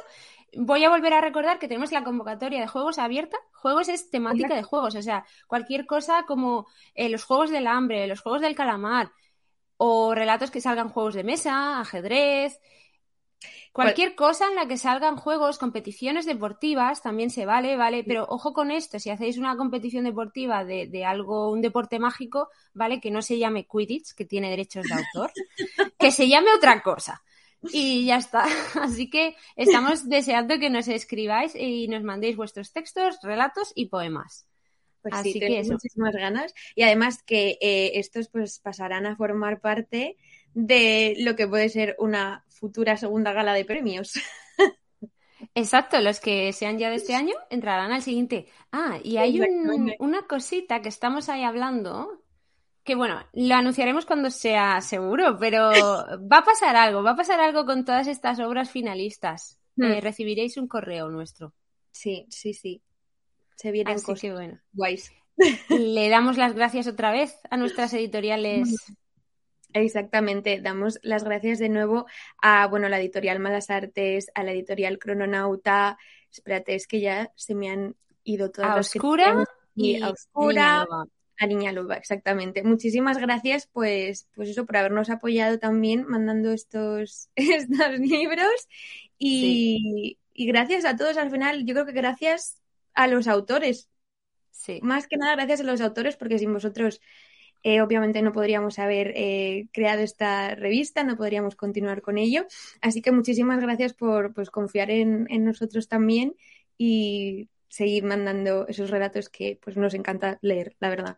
voy a volver a recordar que tenemos la convocatoria de juegos abierta. Juegos es temática de juegos, o sea, cualquier cosa como eh, los juegos del hambre, los juegos del calamar, o relatos que salgan juegos de mesa, ajedrez, Cualquier cosa en la que salgan juegos, competiciones deportivas, también se vale, vale, pero ojo con esto, si hacéis una competición deportiva de, de, algo, un deporte mágico, vale, que no se llame Quidditch, que tiene derechos de autor, que se llame otra cosa. Y ya está. Así que estamos deseando que nos escribáis y nos mandéis vuestros textos, relatos y poemas. Pues sí, tengo muchísimas ganas. Y además que eh, estos pues pasarán a formar parte de lo que puede ser una futura segunda gala de premios. Exacto, los que sean ya de este año entrarán al siguiente. Ah, y hay una cosita que estamos ahí hablando, que bueno, lo anunciaremos cuando sea seguro, pero va a pasar algo, va a pasar algo con todas estas obras finalistas. Hmm. Eh, recibiréis un correo nuestro. Sí, sí, sí. Se vienen Así cosas que bueno. guays. Le damos las gracias otra vez a nuestras editoriales. Exactamente, damos las gracias de nuevo a bueno, la editorial Malas Artes, a la editorial Crononauta. Espérate, es que ya se me han ido todas a Oscura y, a Oscura. Niña Loba, exactamente. Muchísimas gracias, pues, pues eso, por habernos apoyado también mandando estos, estos libros. Y, y gracias a todos al final, yo creo que gracias a los autores. Sí. Más que nada gracias a los autores, porque sin vosotros eh, obviamente no podríamos haber eh, creado esta revista, no podríamos continuar con ello. Así que muchísimas gracias por pues, confiar en, nosotros también y seguir mandando esos relatos que pues nos encanta leer, la verdad.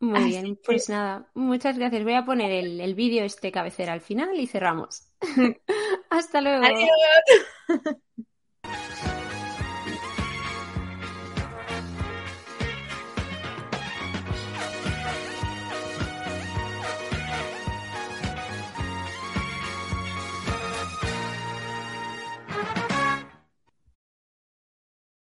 Muy bien, pues nada, muchas gracias. Voy a poner el, el vídeo este cabecera al final y cerramos. Hasta luego. Adiós.